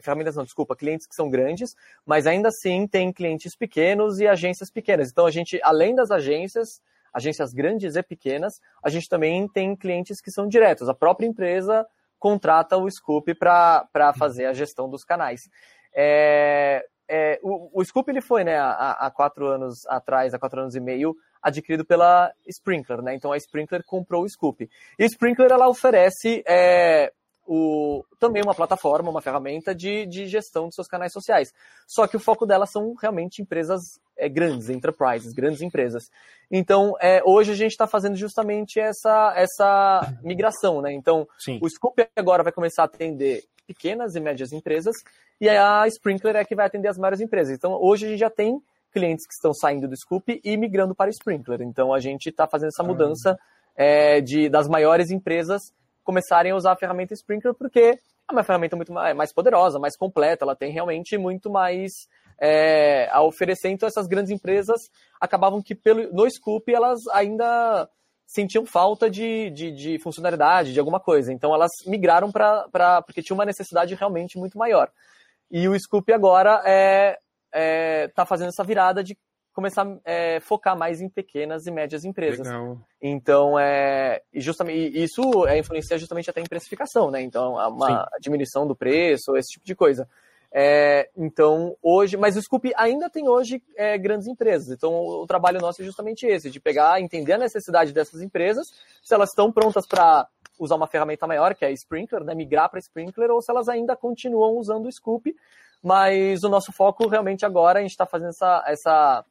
ferramentas não, desculpa, clientes que são grandes, mas ainda assim tem clientes pequenos e agências pequenas. Então a gente, além das agências, agências grandes e pequenas, a gente também tem clientes que são diretos. A própria empresa contrata o Scoop para fazer a gestão dos canais. É, é, o, o Scoop ele foi, né, há, há, quatro anos atrás, há quatro anos e meio, adquirido pela Sprinkler, né? Então a Sprinkler comprou o Scoop. E a Sprinkler ela oferece é, o, também uma plataforma, uma ferramenta de, de gestão de seus canais sociais. Só que o foco dela são realmente empresas é, grandes, enterprises, grandes empresas. Então, é, hoje a gente está fazendo justamente essa, essa migração, né? Então, Sim. o Scoop agora vai começar a atender pequenas e médias empresas e a Sprinkler é que vai atender as maiores empresas. Então, hoje a gente já tem clientes que estão saindo do Scoop e migrando para o Sprinkler. Então, a gente está fazendo essa mudança é, de, das maiores empresas começarem a usar a ferramenta Sprinkler, porque é uma ferramenta muito mais poderosa, mais completa, ela tem realmente muito mais é, a oferecer. Então, essas grandes empresas acabavam que pelo, no Scoop elas ainda sentiam falta de, de, de funcionalidade, de alguma coisa. Então, elas migraram para. porque tinha uma necessidade realmente muito maior. E o Scoop agora é, é, tá fazendo essa virada de começar a é, focar mais em pequenas e médias empresas. Legal. Então, é, justamente, isso é, influencia justamente até em precificação, né? Então, uma Sim. diminuição do preço, esse tipo de coisa. É, então, hoje, mas o Scoop ainda tem hoje é, grandes empresas. Então, o, o, trabalho nosso é justamente esse, de pegar, entender a necessidade dessas empresas, se elas estão prontas para usar uma ferramenta maior, que é a Sprinkler, né, migrar para Sprinkler, ou se elas ainda continuam usando o Scoop. Mas o nosso foco realmente agora, a gente está fazendo essa, essa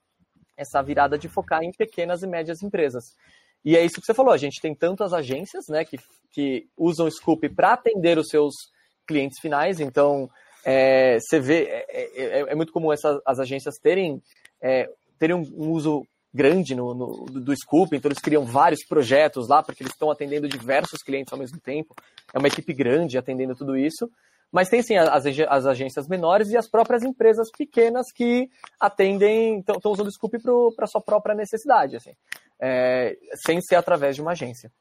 essa virada de focar em pequenas e médias empresas. E é isso que você falou, a gente tem tantas agências né, que, que usam o Scoop para atender os seus clientes finais, então é, você vê, é, é, é, muito comum essas, as agências terem, é, terem um, um, uso grande no, no, do Scoop, então eles criam vários projetos lá, porque eles estão atendendo diversos clientes ao mesmo tempo, é uma equipe grande atendendo tudo isso, mas tem sim as, as agências menores e as próprias empresas pequenas que atendem, estão usando o Scoop para sua própria necessidade, assim, é, sem ser através de uma agência.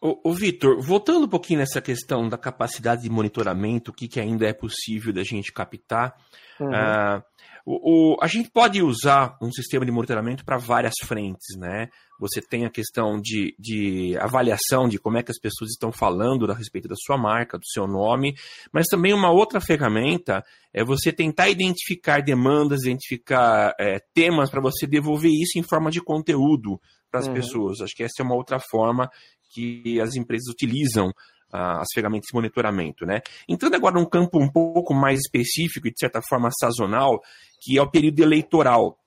O, o Vitor, voltando um pouquinho nessa questão da capacidade de monitoramento, o que, que ainda é possível da gente captar, uhum. uh, o, o, a gente pode usar um sistema de monitoramento para várias frentes, né? Você tem a questão de, de avaliação de como é que as pessoas estão falando a respeito da sua marca, do seu nome, mas também uma outra ferramenta é você tentar identificar demandas, identificar é, temas para você devolver isso em forma de conteúdo para as uhum. pessoas. Acho que essa é uma outra forma que as empresas utilizam as ferramentas de monitoramento, né? Entrando agora num campo um pouco mais específico e de certa forma sazonal, que é o período eleitoral.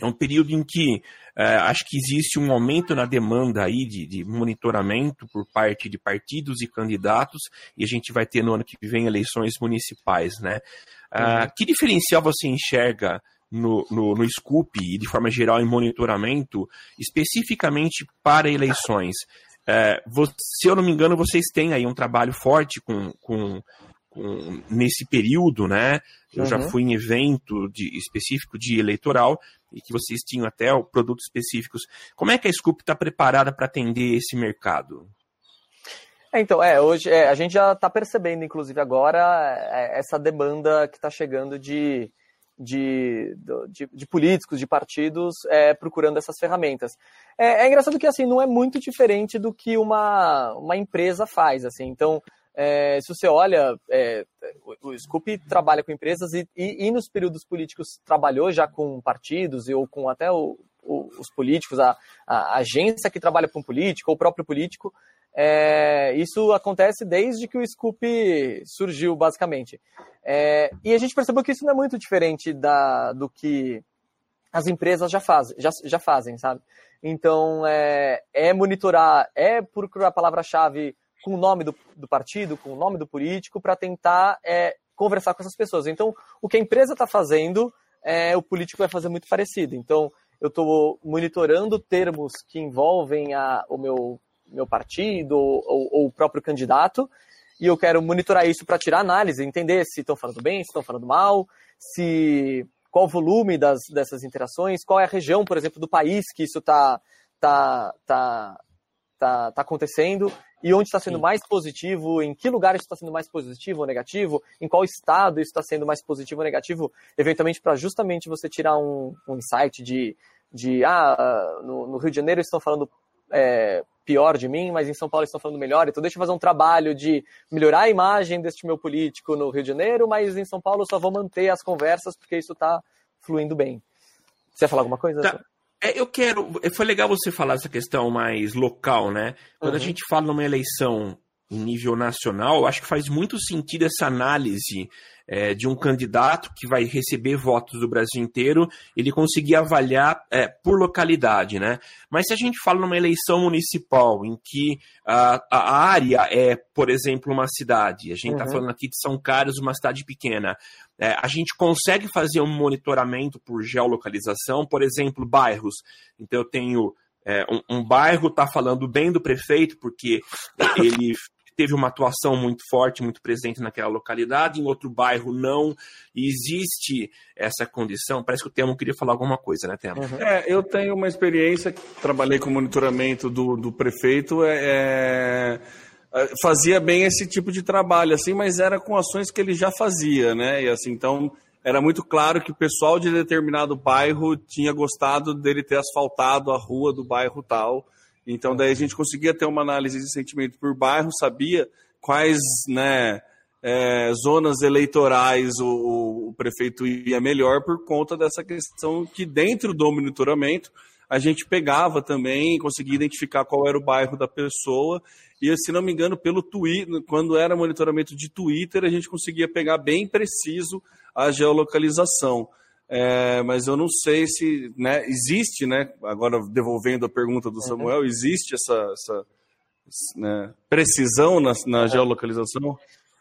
É um período em que uh, acho que existe um aumento na demanda aí de, de, monitoramento por parte de partidos e candidatos, e a gente vai ter no ano que vem eleições municipais, né? Uh, uhum. Que diferencial você enxerga no, no, no Scoop e de forma geral em monitoramento, especificamente para eleições? É, se eu não me engano, vocês têm aí um trabalho forte com, com nesse período, né? Eu uhum. já fui em evento de, específico de eleitoral e que vocês tinham até produtos específicos. Como é que a Scoop está preparada para atender esse mercado? É, então, é, hoje é, a gente já está percebendo, inclusive agora, é, essa demanda que está chegando de, de, de, de, políticos, de partidos é, procurando essas ferramentas. É, é, engraçado que assim não é muito diferente do que uma, uma empresa faz. assim. Então, é, se você olha, é, o, Scoop trabalha com empresas e, e, e, nos períodos políticos trabalhou já com partidos e, ou com até o, o, os políticos, a, a, agência que trabalha com político, ou o próprio político. É, isso acontece desde que o Scoop surgiu, basicamente. É, e a gente percebeu que isso não é muito diferente da, do que as empresas já fazem, já, já fazem, sabe? Então, é, é monitorar, é procurar a palavra-chave com o nome do, do, partido, com o nome do político, para tentar é, conversar com essas pessoas. Então, o que a empresa está fazendo, é, o político vai fazer muito parecido. Então, eu estou monitorando termos que envolvem a, o meu, meu partido ou, ou, o próprio candidato, e eu quero monitorar isso para tirar análise, entender se estão falando bem, se estão falando mal, se qual o volume das, dessas interações, qual é a região, por exemplo, do país que isso está tá, tá, tá, tá acontecendo e onde está sendo Sim. mais positivo, em que lugar isso está sendo mais positivo ou negativo, em qual estado isso está sendo mais positivo ou negativo, eventualmente para justamente você tirar um, um insight de, de ah, no, no Rio de Janeiro estão falando é, pior de mim, mas em São Paulo estão falando melhor, então deixa eu fazer um trabalho de melhorar a imagem deste meu político no Rio de Janeiro, mas em São Paulo eu só vou manter as conversas porque isso está fluindo bem. Você ia falar alguma coisa? Tá. É, eu quero. Foi legal você falar essa questão mais local, né? Quando uhum. a gente fala numa eleição em nível nacional, eu acho que faz muito sentido essa análise é, de um candidato que vai receber votos do Brasil inteiro, ele conseguir avaliar é, por localidade, né? Mas se a gente fala numa eleição municipal em que a, a área é, por exemplo, uma cidade, a gente está uhum. falando aqui de São Carlos, uma cidade pequena, é, a gente consegue fazer um monitoramento por geolocalização, por exemplo, bairros. Então eu tenho é, um, um, bairro está falando bem do prefeito porque ele teve uma atuação muito forte, muito presente naquela localidade, em outro bairro não. existe essa condição. Parece que o Temo queria falar alguma coisa, né, Temo? Uhum. É, eu tenho uma experiência, trabalhei com monitoramento do, do prefeito, é, é, fazia bem esse tipo de trabalho, assim, mas era com ações que ele já fazia, né? E assim, então era muito claro que o pessoal de determinado bairro tinha gostado dele ter asfaltado a rua do bairro tal. Então, daí a gente conseguia ter uma análise de sentimento por bairro, sabia quais né, é, zonas eleitorais o, o, prefeito ia melhor por conta dessa questão que dentro do monitoramento a gente pegava também, conseguia identificar qual era o bairro da pessoa e, se não me engano, pelo Twitter, quando era monitoramento de Twitter, a gente conseguia pegar bem preciso a geolocalização. É, mas eu não sei se né, existe, né? Agora devolvendo a pergunta do Samuel, existe essa, essa né, precisão na, na geolocalização?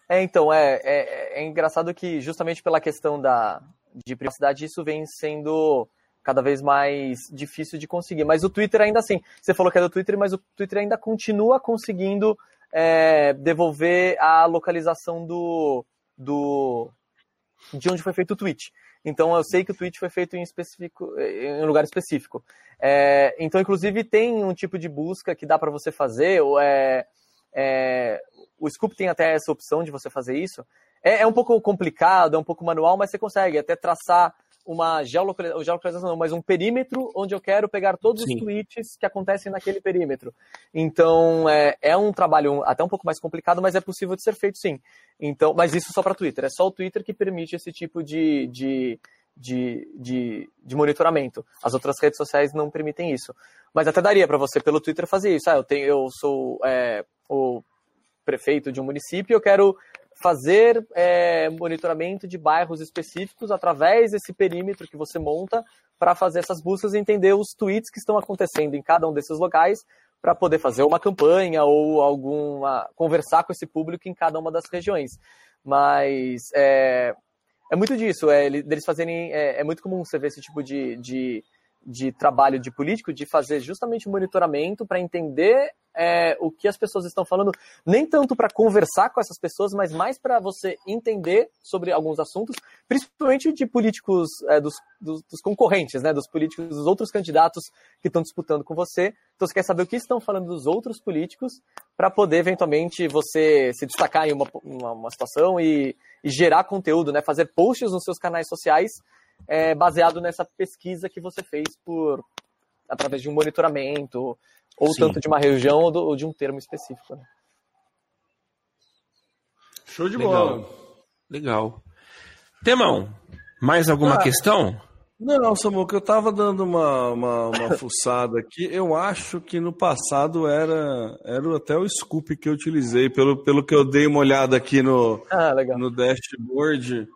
É, então, é, é, é, engraçado que justamente pela questão da, de privacidade isso vem sendo cada vez mais difícil de conseguir. Mas o Twitter ainda assim, você falou que é do Twitter, mas o Twitter ainda continua conseguindo é, devolver a localização do, do de onde foi feito o tweet. Então eu sei que o tweet foi feito em, específico, em um lugar específico. É, então, inclusive, tem um tipo de busca que dá para você fazer. Ou é, é, o Scoop tem até essa opção de você fazer isso. É, é, um pouco complicado, é um pouco manual, mas você consegue até traçar uma geolocalização, geolocalização não, mas um perímetro onde eu quero pegar todos Sim. os tweets que acontecem naquele perímetro. Então, é, é um trabalho até um pouco mais complicado, mas é possível de ser feito sim. Então, mas isso só para Twitter. É só o Twitter que permite esse tipo de, de, de, de, de monitoramento. As outras redes sociais não permitem isso. Mas até daria para você, pelo Twitter, fazer isso. Ah, eu, tenho, eu sou é, o prefeito de um município, eu quero fazer é, monitoramento de bairros específicos através desse perímetro que você monta para fazer essas buscas e entender os tweets que estão acontecendo em cada um desses locais para poder fazer uma campanha ou alguma conversar com esse público em cada uma das regiões. Mas é, é muito disso, é, eles fazerem é, é, muito comum você ver esse tipo de, de, de trabalho de político de fazer justamente monitoramento para entender é, o que as pessoas estão falando, nem tanto para conversar com essas pessoas, mas mais para você entender sobre alguns assuntos, principalmente de políticos, é, dos, dos, dos, concorrentes, né, dos políticos, dos outros candidatos que estão disputando com você. Então você quer saber o que estão falando dos outros políticos para poder eventualmente você se destacar em uma, uma, uma situação e, e, gerar conteúdo, né, fazer posts nos seus canais sociais é, baseado nessa pesquisa que você fez por através de um monitoramento ou Sim. tanto de uma região ou, do, ou, de um termo específico. Né? Show de Legal. bola. Legal. Temão, mais alguma Ah. questão? Não, Samuca, eu tava dando uma, uma, uma fuçada aqui. Eu acho que no passado era, era até o scoop que eu utilizei. Pelo, pelo que eu dei uma olhada aqui no, Ah, no dashboard,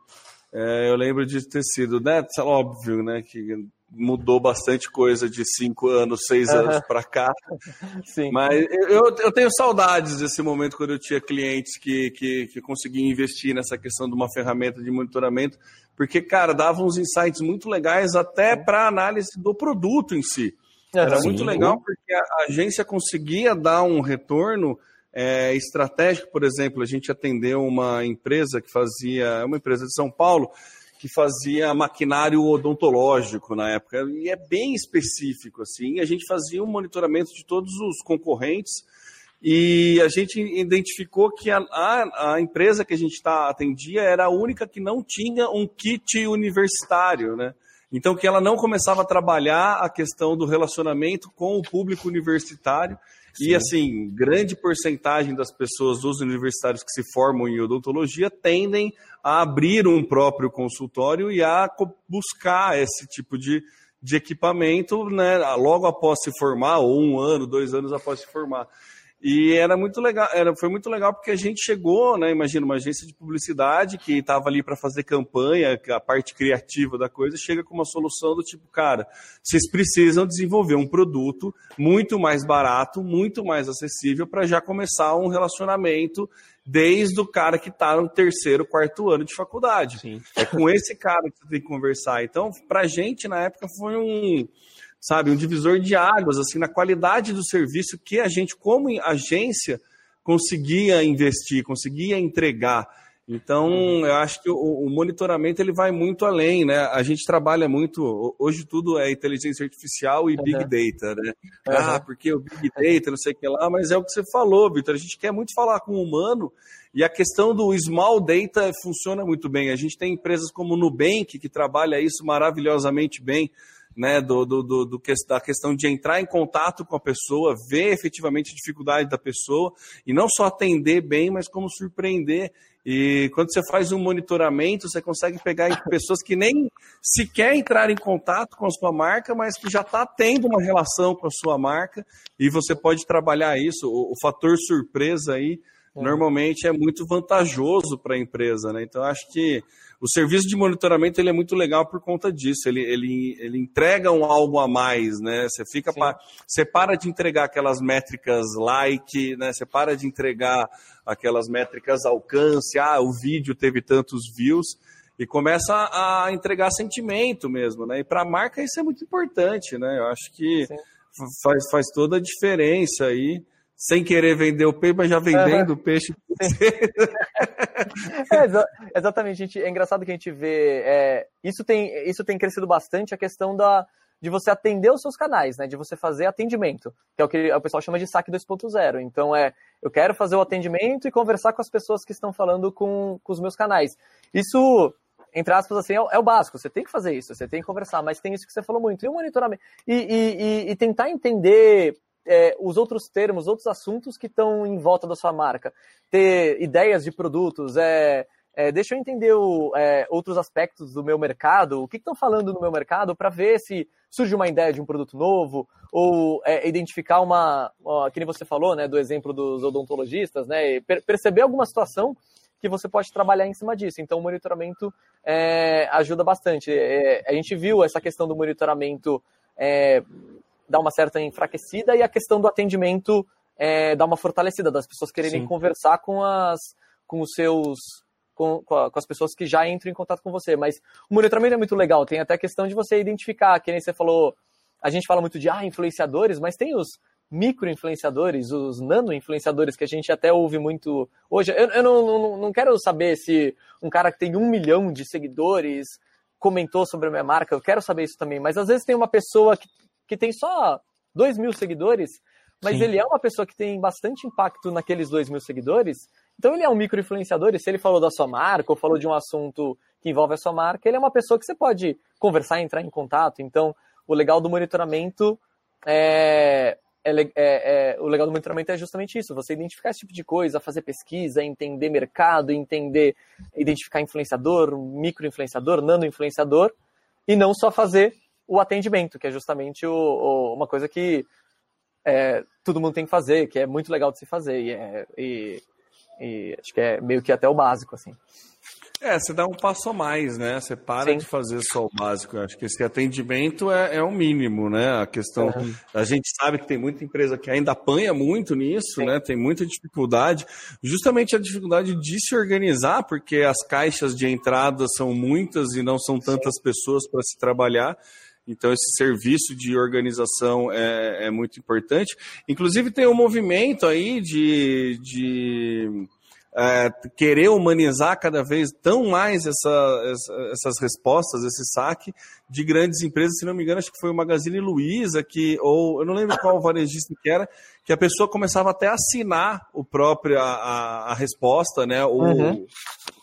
é, eu lembro de ter sido, né? Óbvio, né? Que mudou bastante coisa de cinco anos, seis anos para cá. Sim. Mas eu, eu tenho saudades desse momento quando eu tinha clientes que, que, que conseguiam investir nessa questão de uma ferramenta de monitoramento, porque, cara, dava uns insights muito legais até para análise do produto em si. Era Aham. muito Sim. legal porque a agência conseguia dar um retorno é, estratégico. Por exemplo, a gente atendeu uma empresa que fazia, uma empresa de São Paulo, que fazia maquinário odontológico na época, e é bem específico, assim, a gente fazia um monitoramento de todos os concorrentes, e a gente identificou que a, a, a empresa que a gente tá, atendia era a única que não tinha um kit universitário, né? Então, que ela não começava a trabalhar a questão do relacionamento com o público universitário. E, assim, grande porcentagem das pessoas, dos universitários que se formam em odontologia, tendem a abrir um próprio consultório e a buscar esse tipo de, de equipamento né, logo após se formar, ou um ano, dois anos após se formar. E era muito legal, era, foi muito legal porque a gente chegou, né? Imagina uma agência de publicidade que estava ali para fazer campanha, a parte criativa da coisa, chega com uma solução do tipo, cara, vocês precisam desenvolver um produto muito mais barato, muito mais acessível para já começar um relacionamento desde o cara que está no terceiro, quarto ano de faculdade. Sim. É com esse cara que você tem que conversar. Então, para a gente, na época, foi um, sabe, um divisor de águas, assim, na qualidade do serviço que a gente, como agência, conseguia investir, conseguia entregar. Então, eu acho que o, o monitoramento ele vai muito além, né? A gente trabalha muito, hoje tudo é inteligência artificial e big Uhum. data, né? Uhum. Ah, porque o big data, não sei o que lá, mas é o que você falou, Vitor. A gente quer muito falar com o humano e a questão do small data funciona muito bem. A gente tem empresas como o Nubank, que trabalha isso maravilhosamente bem, né? Do, do, do, do que- da questão de entrar em contato com a pessoa, ver efetivamente a dificuldade da pessoa e não só atender bem, mas como surpreender. E quando você faz um monitoramento, você consegue pegar pessoas que nem sequer entraram em contato com a sua marca, mas que já está tendo uma relação com a sua marca, e você pode trabalhar isso. O, o fator surpresa aí normalmente é muito vantajoso para a empresa, né? Então acho que o serviço de monitoramento ele é muito legal por conta disso. Ele, ele, ele entrega um algo a mais, né? Você fica Sim. pa- você para de entregar aquelas métricas like, né? Você para de entregar aquelas métricas alcance, ah, o vídeo teve tantos views e começa a entregar sentimento mesmo, né? E para a marca isso é muito importante, né? Eu acho que Sim. faz, faz toda a diferença aí, sem querer vender o peixe, mas já vendendo o peixe. É, exa- exatamente, gente, é engraçado que a gente vê. é, isso, tem, isso tem crescido bastante a questão da, de você atender os seus canais, né? De você fazer atendimento, que é o que o pessoal chama de saque 2.0. Então é, eu quero fazer o atendimento e conversar com as pessoas que estão falando com, com os meus canais. Isso, entre aspas, assim, é, o- é o básico. Você tem que fazer isso, você tem que conversar, mas tem isso que você falou muito. E o monitoramento. E, e, e- e tentar entender é, os outros termos, outros assuntos que estão em volta da sua marca. Ter ideias de produtos, é, é, deixa eu entender o, é, outros aspectos do meu mercado, o que estão falando no meu mercado, para ver se surge uma ideia de um produto novo, ou é, identificar uma, ó, que nem você falou, né, do exemplo dos odontologistas, né, per- perceber alguma situação que você pode trabalhar em cima disso. Então, o monitoramento é, ajuda bastante. É, a gente viu essa questão do monitoramento dar uma certa enfraquecida e a questão do atendimento é, dar uma fortalecida, das pessoas quererem Sim. conversar com as com os seus com, com, a- com as pessoas que já entram em contato com você. Mas o monitoramento é muito legal, tem até a questão de você identificar, que nem você falou, a gente fala muito de ah, influenciadores, mas tem os micro-influenciadores, os nano-influenciadores que a gente até ouve muito hoje. Eu, eu não, não, não quero saber se um cara que tem um milhão de seguidores comentou sobre a minha marca, eu quero saber isso também, mas às vezes tem uma pessoa que, que tem só dois mil seguidores, mas Sim. ele é uma pessoa que tem bastante impacto naqueles dois mil seguidores, então ele é um micro-influenciador, e se ele falou da sua marca, ou falou de um assunto que envolve a sua marca, ele é uma pessoa que você pode conversar e entrar em contato. Então, o legal do monitoramento é, é, é, é, o legal do monitoramento é justamente isso: você identificar esse tipo de coisa, fazer pesquisa, entender mercado, entender, identificar influenciador, micro-influenciador, nano-influenciador, e não só fazer o atendimento, que é justamente o, o, uma coisa que é, todo mundo tem que fazer, que é muito legal de se fazer, e, é, e, e acho que é meio que até o básico, assim. É, você dá um passo a mais, né? Você para Sim. de fazer só o básico. Eu acho que esse atendimento é, é o mínimo, né? A questão. Uhum. A gente sabe que tem muita empresa que ainda apanha muito nisso, Sim. né? Tem muita dificuldade. Justamente a dificuldade de se organizar, porque as caixas de entrada são muitas e não são tantas Sim. pessoas para se trabalhar. Então, esse serviço de organização é, é muito importante. Inclusive, tem um movimento aí de. de é, querer humanizar cada vez tão mais essa, essa, essas respostas, esse saque de grandes empresas, se não me engano, acho que foi o Magazine Luiza, que, ou eu não lembro qual varejista que era, que a pessoa começava até a assinar o próprio, a, a, a resposta, né? O uhum.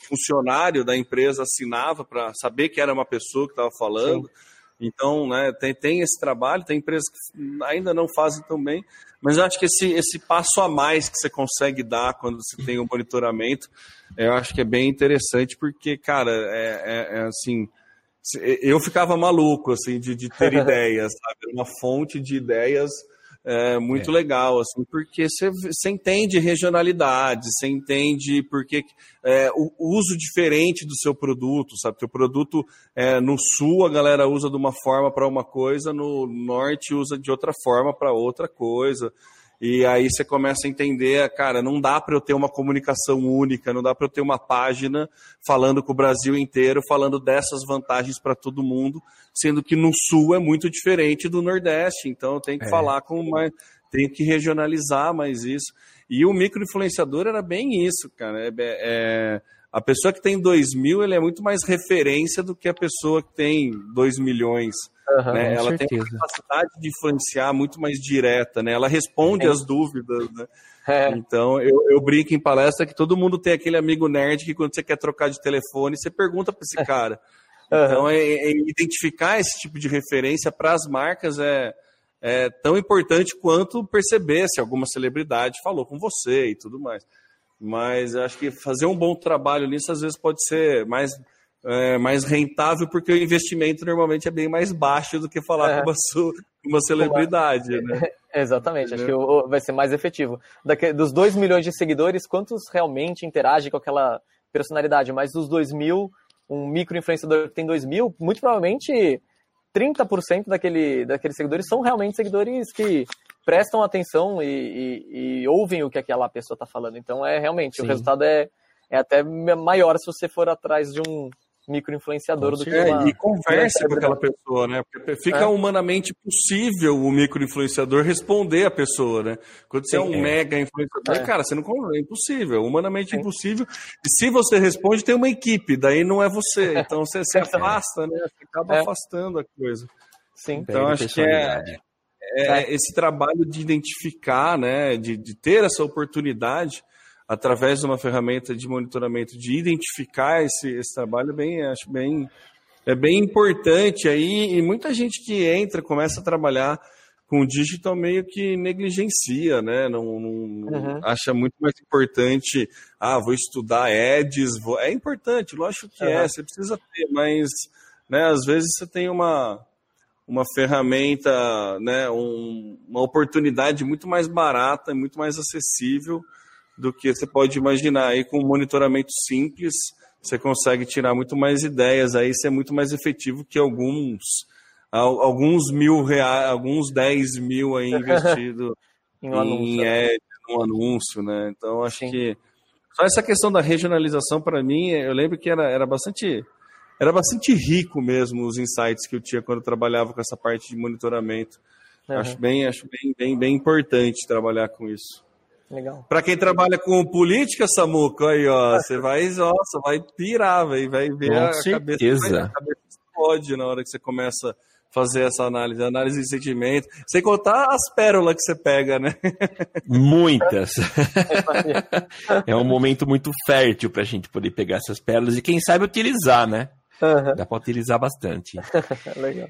funcionário da empresa assinava para saber que era uma pessoa que estava falando. Sim. Então, né, tem, tem esse trabalho, tem empresas que ainda não fazem tão bem, mas eu acho que esse, esse passo a mais que você consegue dar quando você tem o um monitoramento, eu acho que é bem interessante, porque, cara, é, é, é assim. Eu ficava maluco, assim, de, de ter ideias, sabe? Uma fonte de ideias é, muito é. legal, assim, porque você, entende regionalidade, você entende porque é, o uso diferente do seu produto, sabe? Teu produto é, no sul a galera usa de uma forma para uma coisa, no norte usa de outra forma para outra coisa. E aí você começa a entender, cara, não dá para eu ter uma comunicação única, não dá para eu ter uma página falando com o Brasil inteiro, falando dessas vantagens para todo mundo, sendo que no sul é muito diferente do Nordeste. Então eu tenho que é. falar com mais, tenho que regionalizar mais isso. E o microinfluenciador era bem isso, cara. É, é, a pessoa que tem 2 mil, ele é muito mais referência do que a pessoa que tem 2 milhões. Uhum, né? Ela certeza. tem uma capacidade de influenciar muito mais direta, né? Ela responde é. as dúvidas, né? É. Então, eu, eu brinco em palestra que todo mundo tem aquele amigo nerd que quando você quer trocar de telefone, você pergunta para esse cara. Uhum. Então, é, é, identificar esse tipo de referência para as marcas é, é tão importante quanto perceber se alguma celebridade falou com você e tudo mais. Mas acho que fazer um bom trabalho nisso às vezes pode ser mais, é, mais rentável, porque o investimento normalmente é bem mais baixo do que falar é. com uma, uma celebridade. Né? Exatamente, Entendeu? acho que vai ser mais efetivo. Daqui, dos 2 milhões de seguidores, quantos realmente interagem com aquela personalidade? Mas dos 2 mil, um micro-influenciador que tem 2 mil, muito provavelmente 30% daquele, daqueles seguidores são realmente seguidores que prestam atenção e, e, e ouvem o que aquela pessoa está falando. Então, é realmente, Sim. o resultado é, é até maior se você for atrás de um microinfluenciador do que uma, E converse com aquela pessoa, né? Porque fica é. humanamente possível o microinfluenciador responder a pessoa, né? Quando você Sim, é um é. mega influenciador, é. cara, você não é impossível, humanamente Sim. impossível. E se você responde, tem uma equipe, daí não é você. Então você se afasta, né? Você acaba é. afastando a coisa. Sim. Então acho que é, é, é, esse trabalho de identificar, né, de, de ter essa oportunidade através de uma ferramenta de monitoramento, de identificar esse, esse trabalho, bem, acho bem, é bem importante aí, e muita gente que entra, começa a trabalhar com o digital meio que negligencia, né? Não, não uhum. acha muito mais importante, ah, vou estudar ads, vou... é importante, lógico que uhum. é, você precisa ter, mas né, às vezes você tem uma uma ferramenta, né, um, uma oportunidade muito mais barata, muito mais acessível do que você pode imaginar. Aí com um monitoramento simples, você consegue tirar muito mais ideias, aí isso é muito mais efetivo que alguns alguns mil reais, alguns 10 mil aí investido em, um em ad, um anúncio, né? Então acho Sim. que só essa questão da regionalização para mim, eu lembro que era, era bastante era bastante rico mesmo os insights que eu tinha quando eu trabalhava com essa parte de monitoramento. Uhum. Acho bem, acho bem, bem, bem importante trabalhar com isso. Legal. Para quem trabalha com política, Samuca, aí, ó, você vai, nossa, vai pirar, véio, vai ver com a certeza. cabeça, a cabeça explode na hora que você começa a fazer essa análise, análise de sentimento, sem contar as pérolas que você pega, né? Muitas. é um momento muito fértil para a gente poder pegar essas pérolas e quem sabe utilizar, né? Uhum. Dá para utilizar bastante. Legal.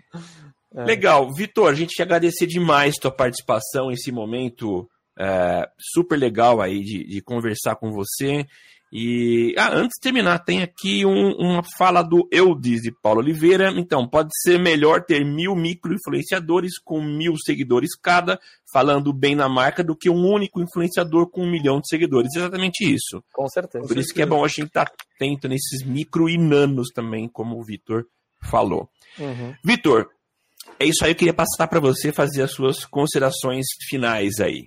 É. Legal. Vitor, a gente te agradecer demais tua participação, esse momento é, super legal aí de, de conversar com você. E ah, antes de terminar, tem aqui um, uma fala do Eudes de Paulo Oliveira. Então, pode ser melhor ter mil micro-influenciadores com mil seguidores cada, falando bem na marca, do que um único influenciador com um milhão de seguidores. Exatamente isso. Com certeza. Por isso que é bom a gente estar tá atento nesses micro e nanos também, como o Vitor falou. Uhum. Vitor, é isso aí. Eu queria passar para você fazer as suas considerações finais aí.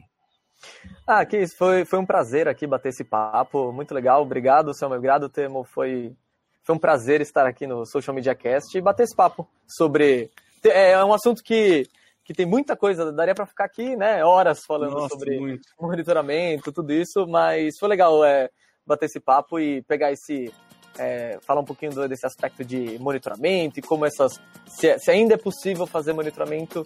Ah, que isso. Foi, foi um prazer aqui bater esse papo. Muito legal. Obrigado, Samuel. Obrigado, Temo. Foi, foi um prazer estar aqui no Social Media Cast e bater esse papo sobre. É um assunto que, que tem muita coisa. Daria para ficar aqui, né? Horas falando Nossa, sobre muito. monitoramento, tudo isso. Mas foi legal é, bater esse papo e pegar esse. É, falar um pouquinho desse aspecto de monitoramento e como essas. Se, se ainda é possível fazer monitoramento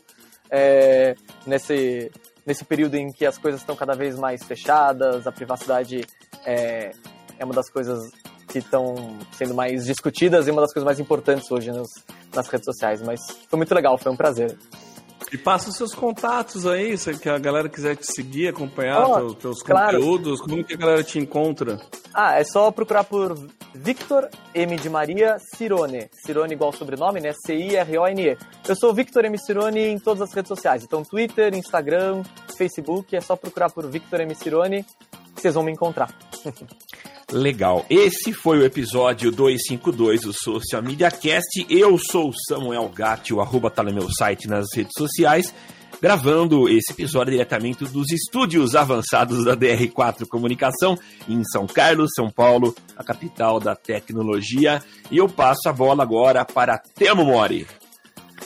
é, nesse nesse período em que as coisas estão cada vez mais fechadas, a privacidade é, é uma das coisas que estão sendo mais discutidas e uma das coisas mais importantes hoje nas, nas redes sociais. Mas foi muito legal, foi um prazer. E passa os seus contatos aí, se a galera quiser te seguir, acompanhar oh, teus, teus claro. conteúdos, como que a galera te encontra? Ah, é só procurar por Victor M de Maria Cirone. Cirone igual sobrenome, né? C-I-R-O-N-E. Eu sou Victor M Cirone em todas as redes sociais. Então, Twitter, Instagram, Facebook, é só procurar por Victor M Cirone que vocês vão me encontrar. Legal. Esse foi o episódio 252 do Social Media Cast. Eu sou o Samuel Gatti, o arroba tá no meu site nas redes sociais, gravando esse episódio diretamente dos estúdios avançados da DR4 Comunicação em São Carlos, São Paulo, a capital da tecnologia. E eu passo a bola agora para Temo Mori.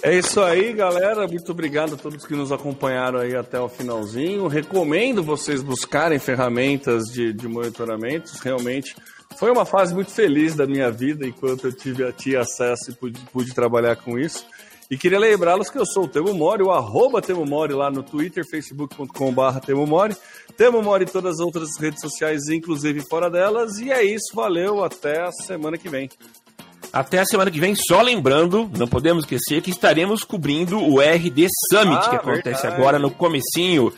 É isso aí, galera. Muito obrigado a todos que nos acompanharam aí até o finalzinho. Recomendo vocês buscarem ferramentas de, de monitoramento. Realmente foi uma fase muito feliz da minha vida enquanto eu tive, tinha acesso e pude, pude trabalhar com isso. E queria lembrá-los que eu sou o Temo Mori, o arroba Temo Mori lá no Twitter, facebook.com.br Temo Mori. Temo Mori em todas as outras redes sociais, inclusive fora delas. E é isso, valeu, até a semana que vem. Até a semana que vem, só lembrando, não podemos esquecer que estaremos cobrindo o RD Summit, ah, que acontece verdade. agora no comecinho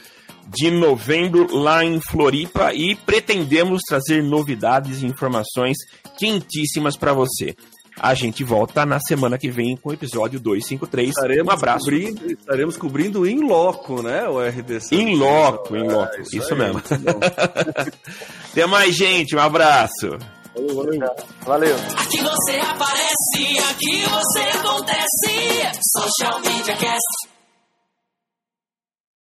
de novembro lá em Floripa e pretendemos trazer novidades e informações quentíssimas para você. A gente volta na semana que vem com o episódio 253. Estaremos um abraço. Cobrindo, estaremos cobrindo em loco, né? O RD Summit. Em loco, em loco. É, isso, isso mesmo. Até mais, gente. Um abraço. Valeu, valeu. Valeu. Aqui você aparece, aqui você acontece. Social Media Cast.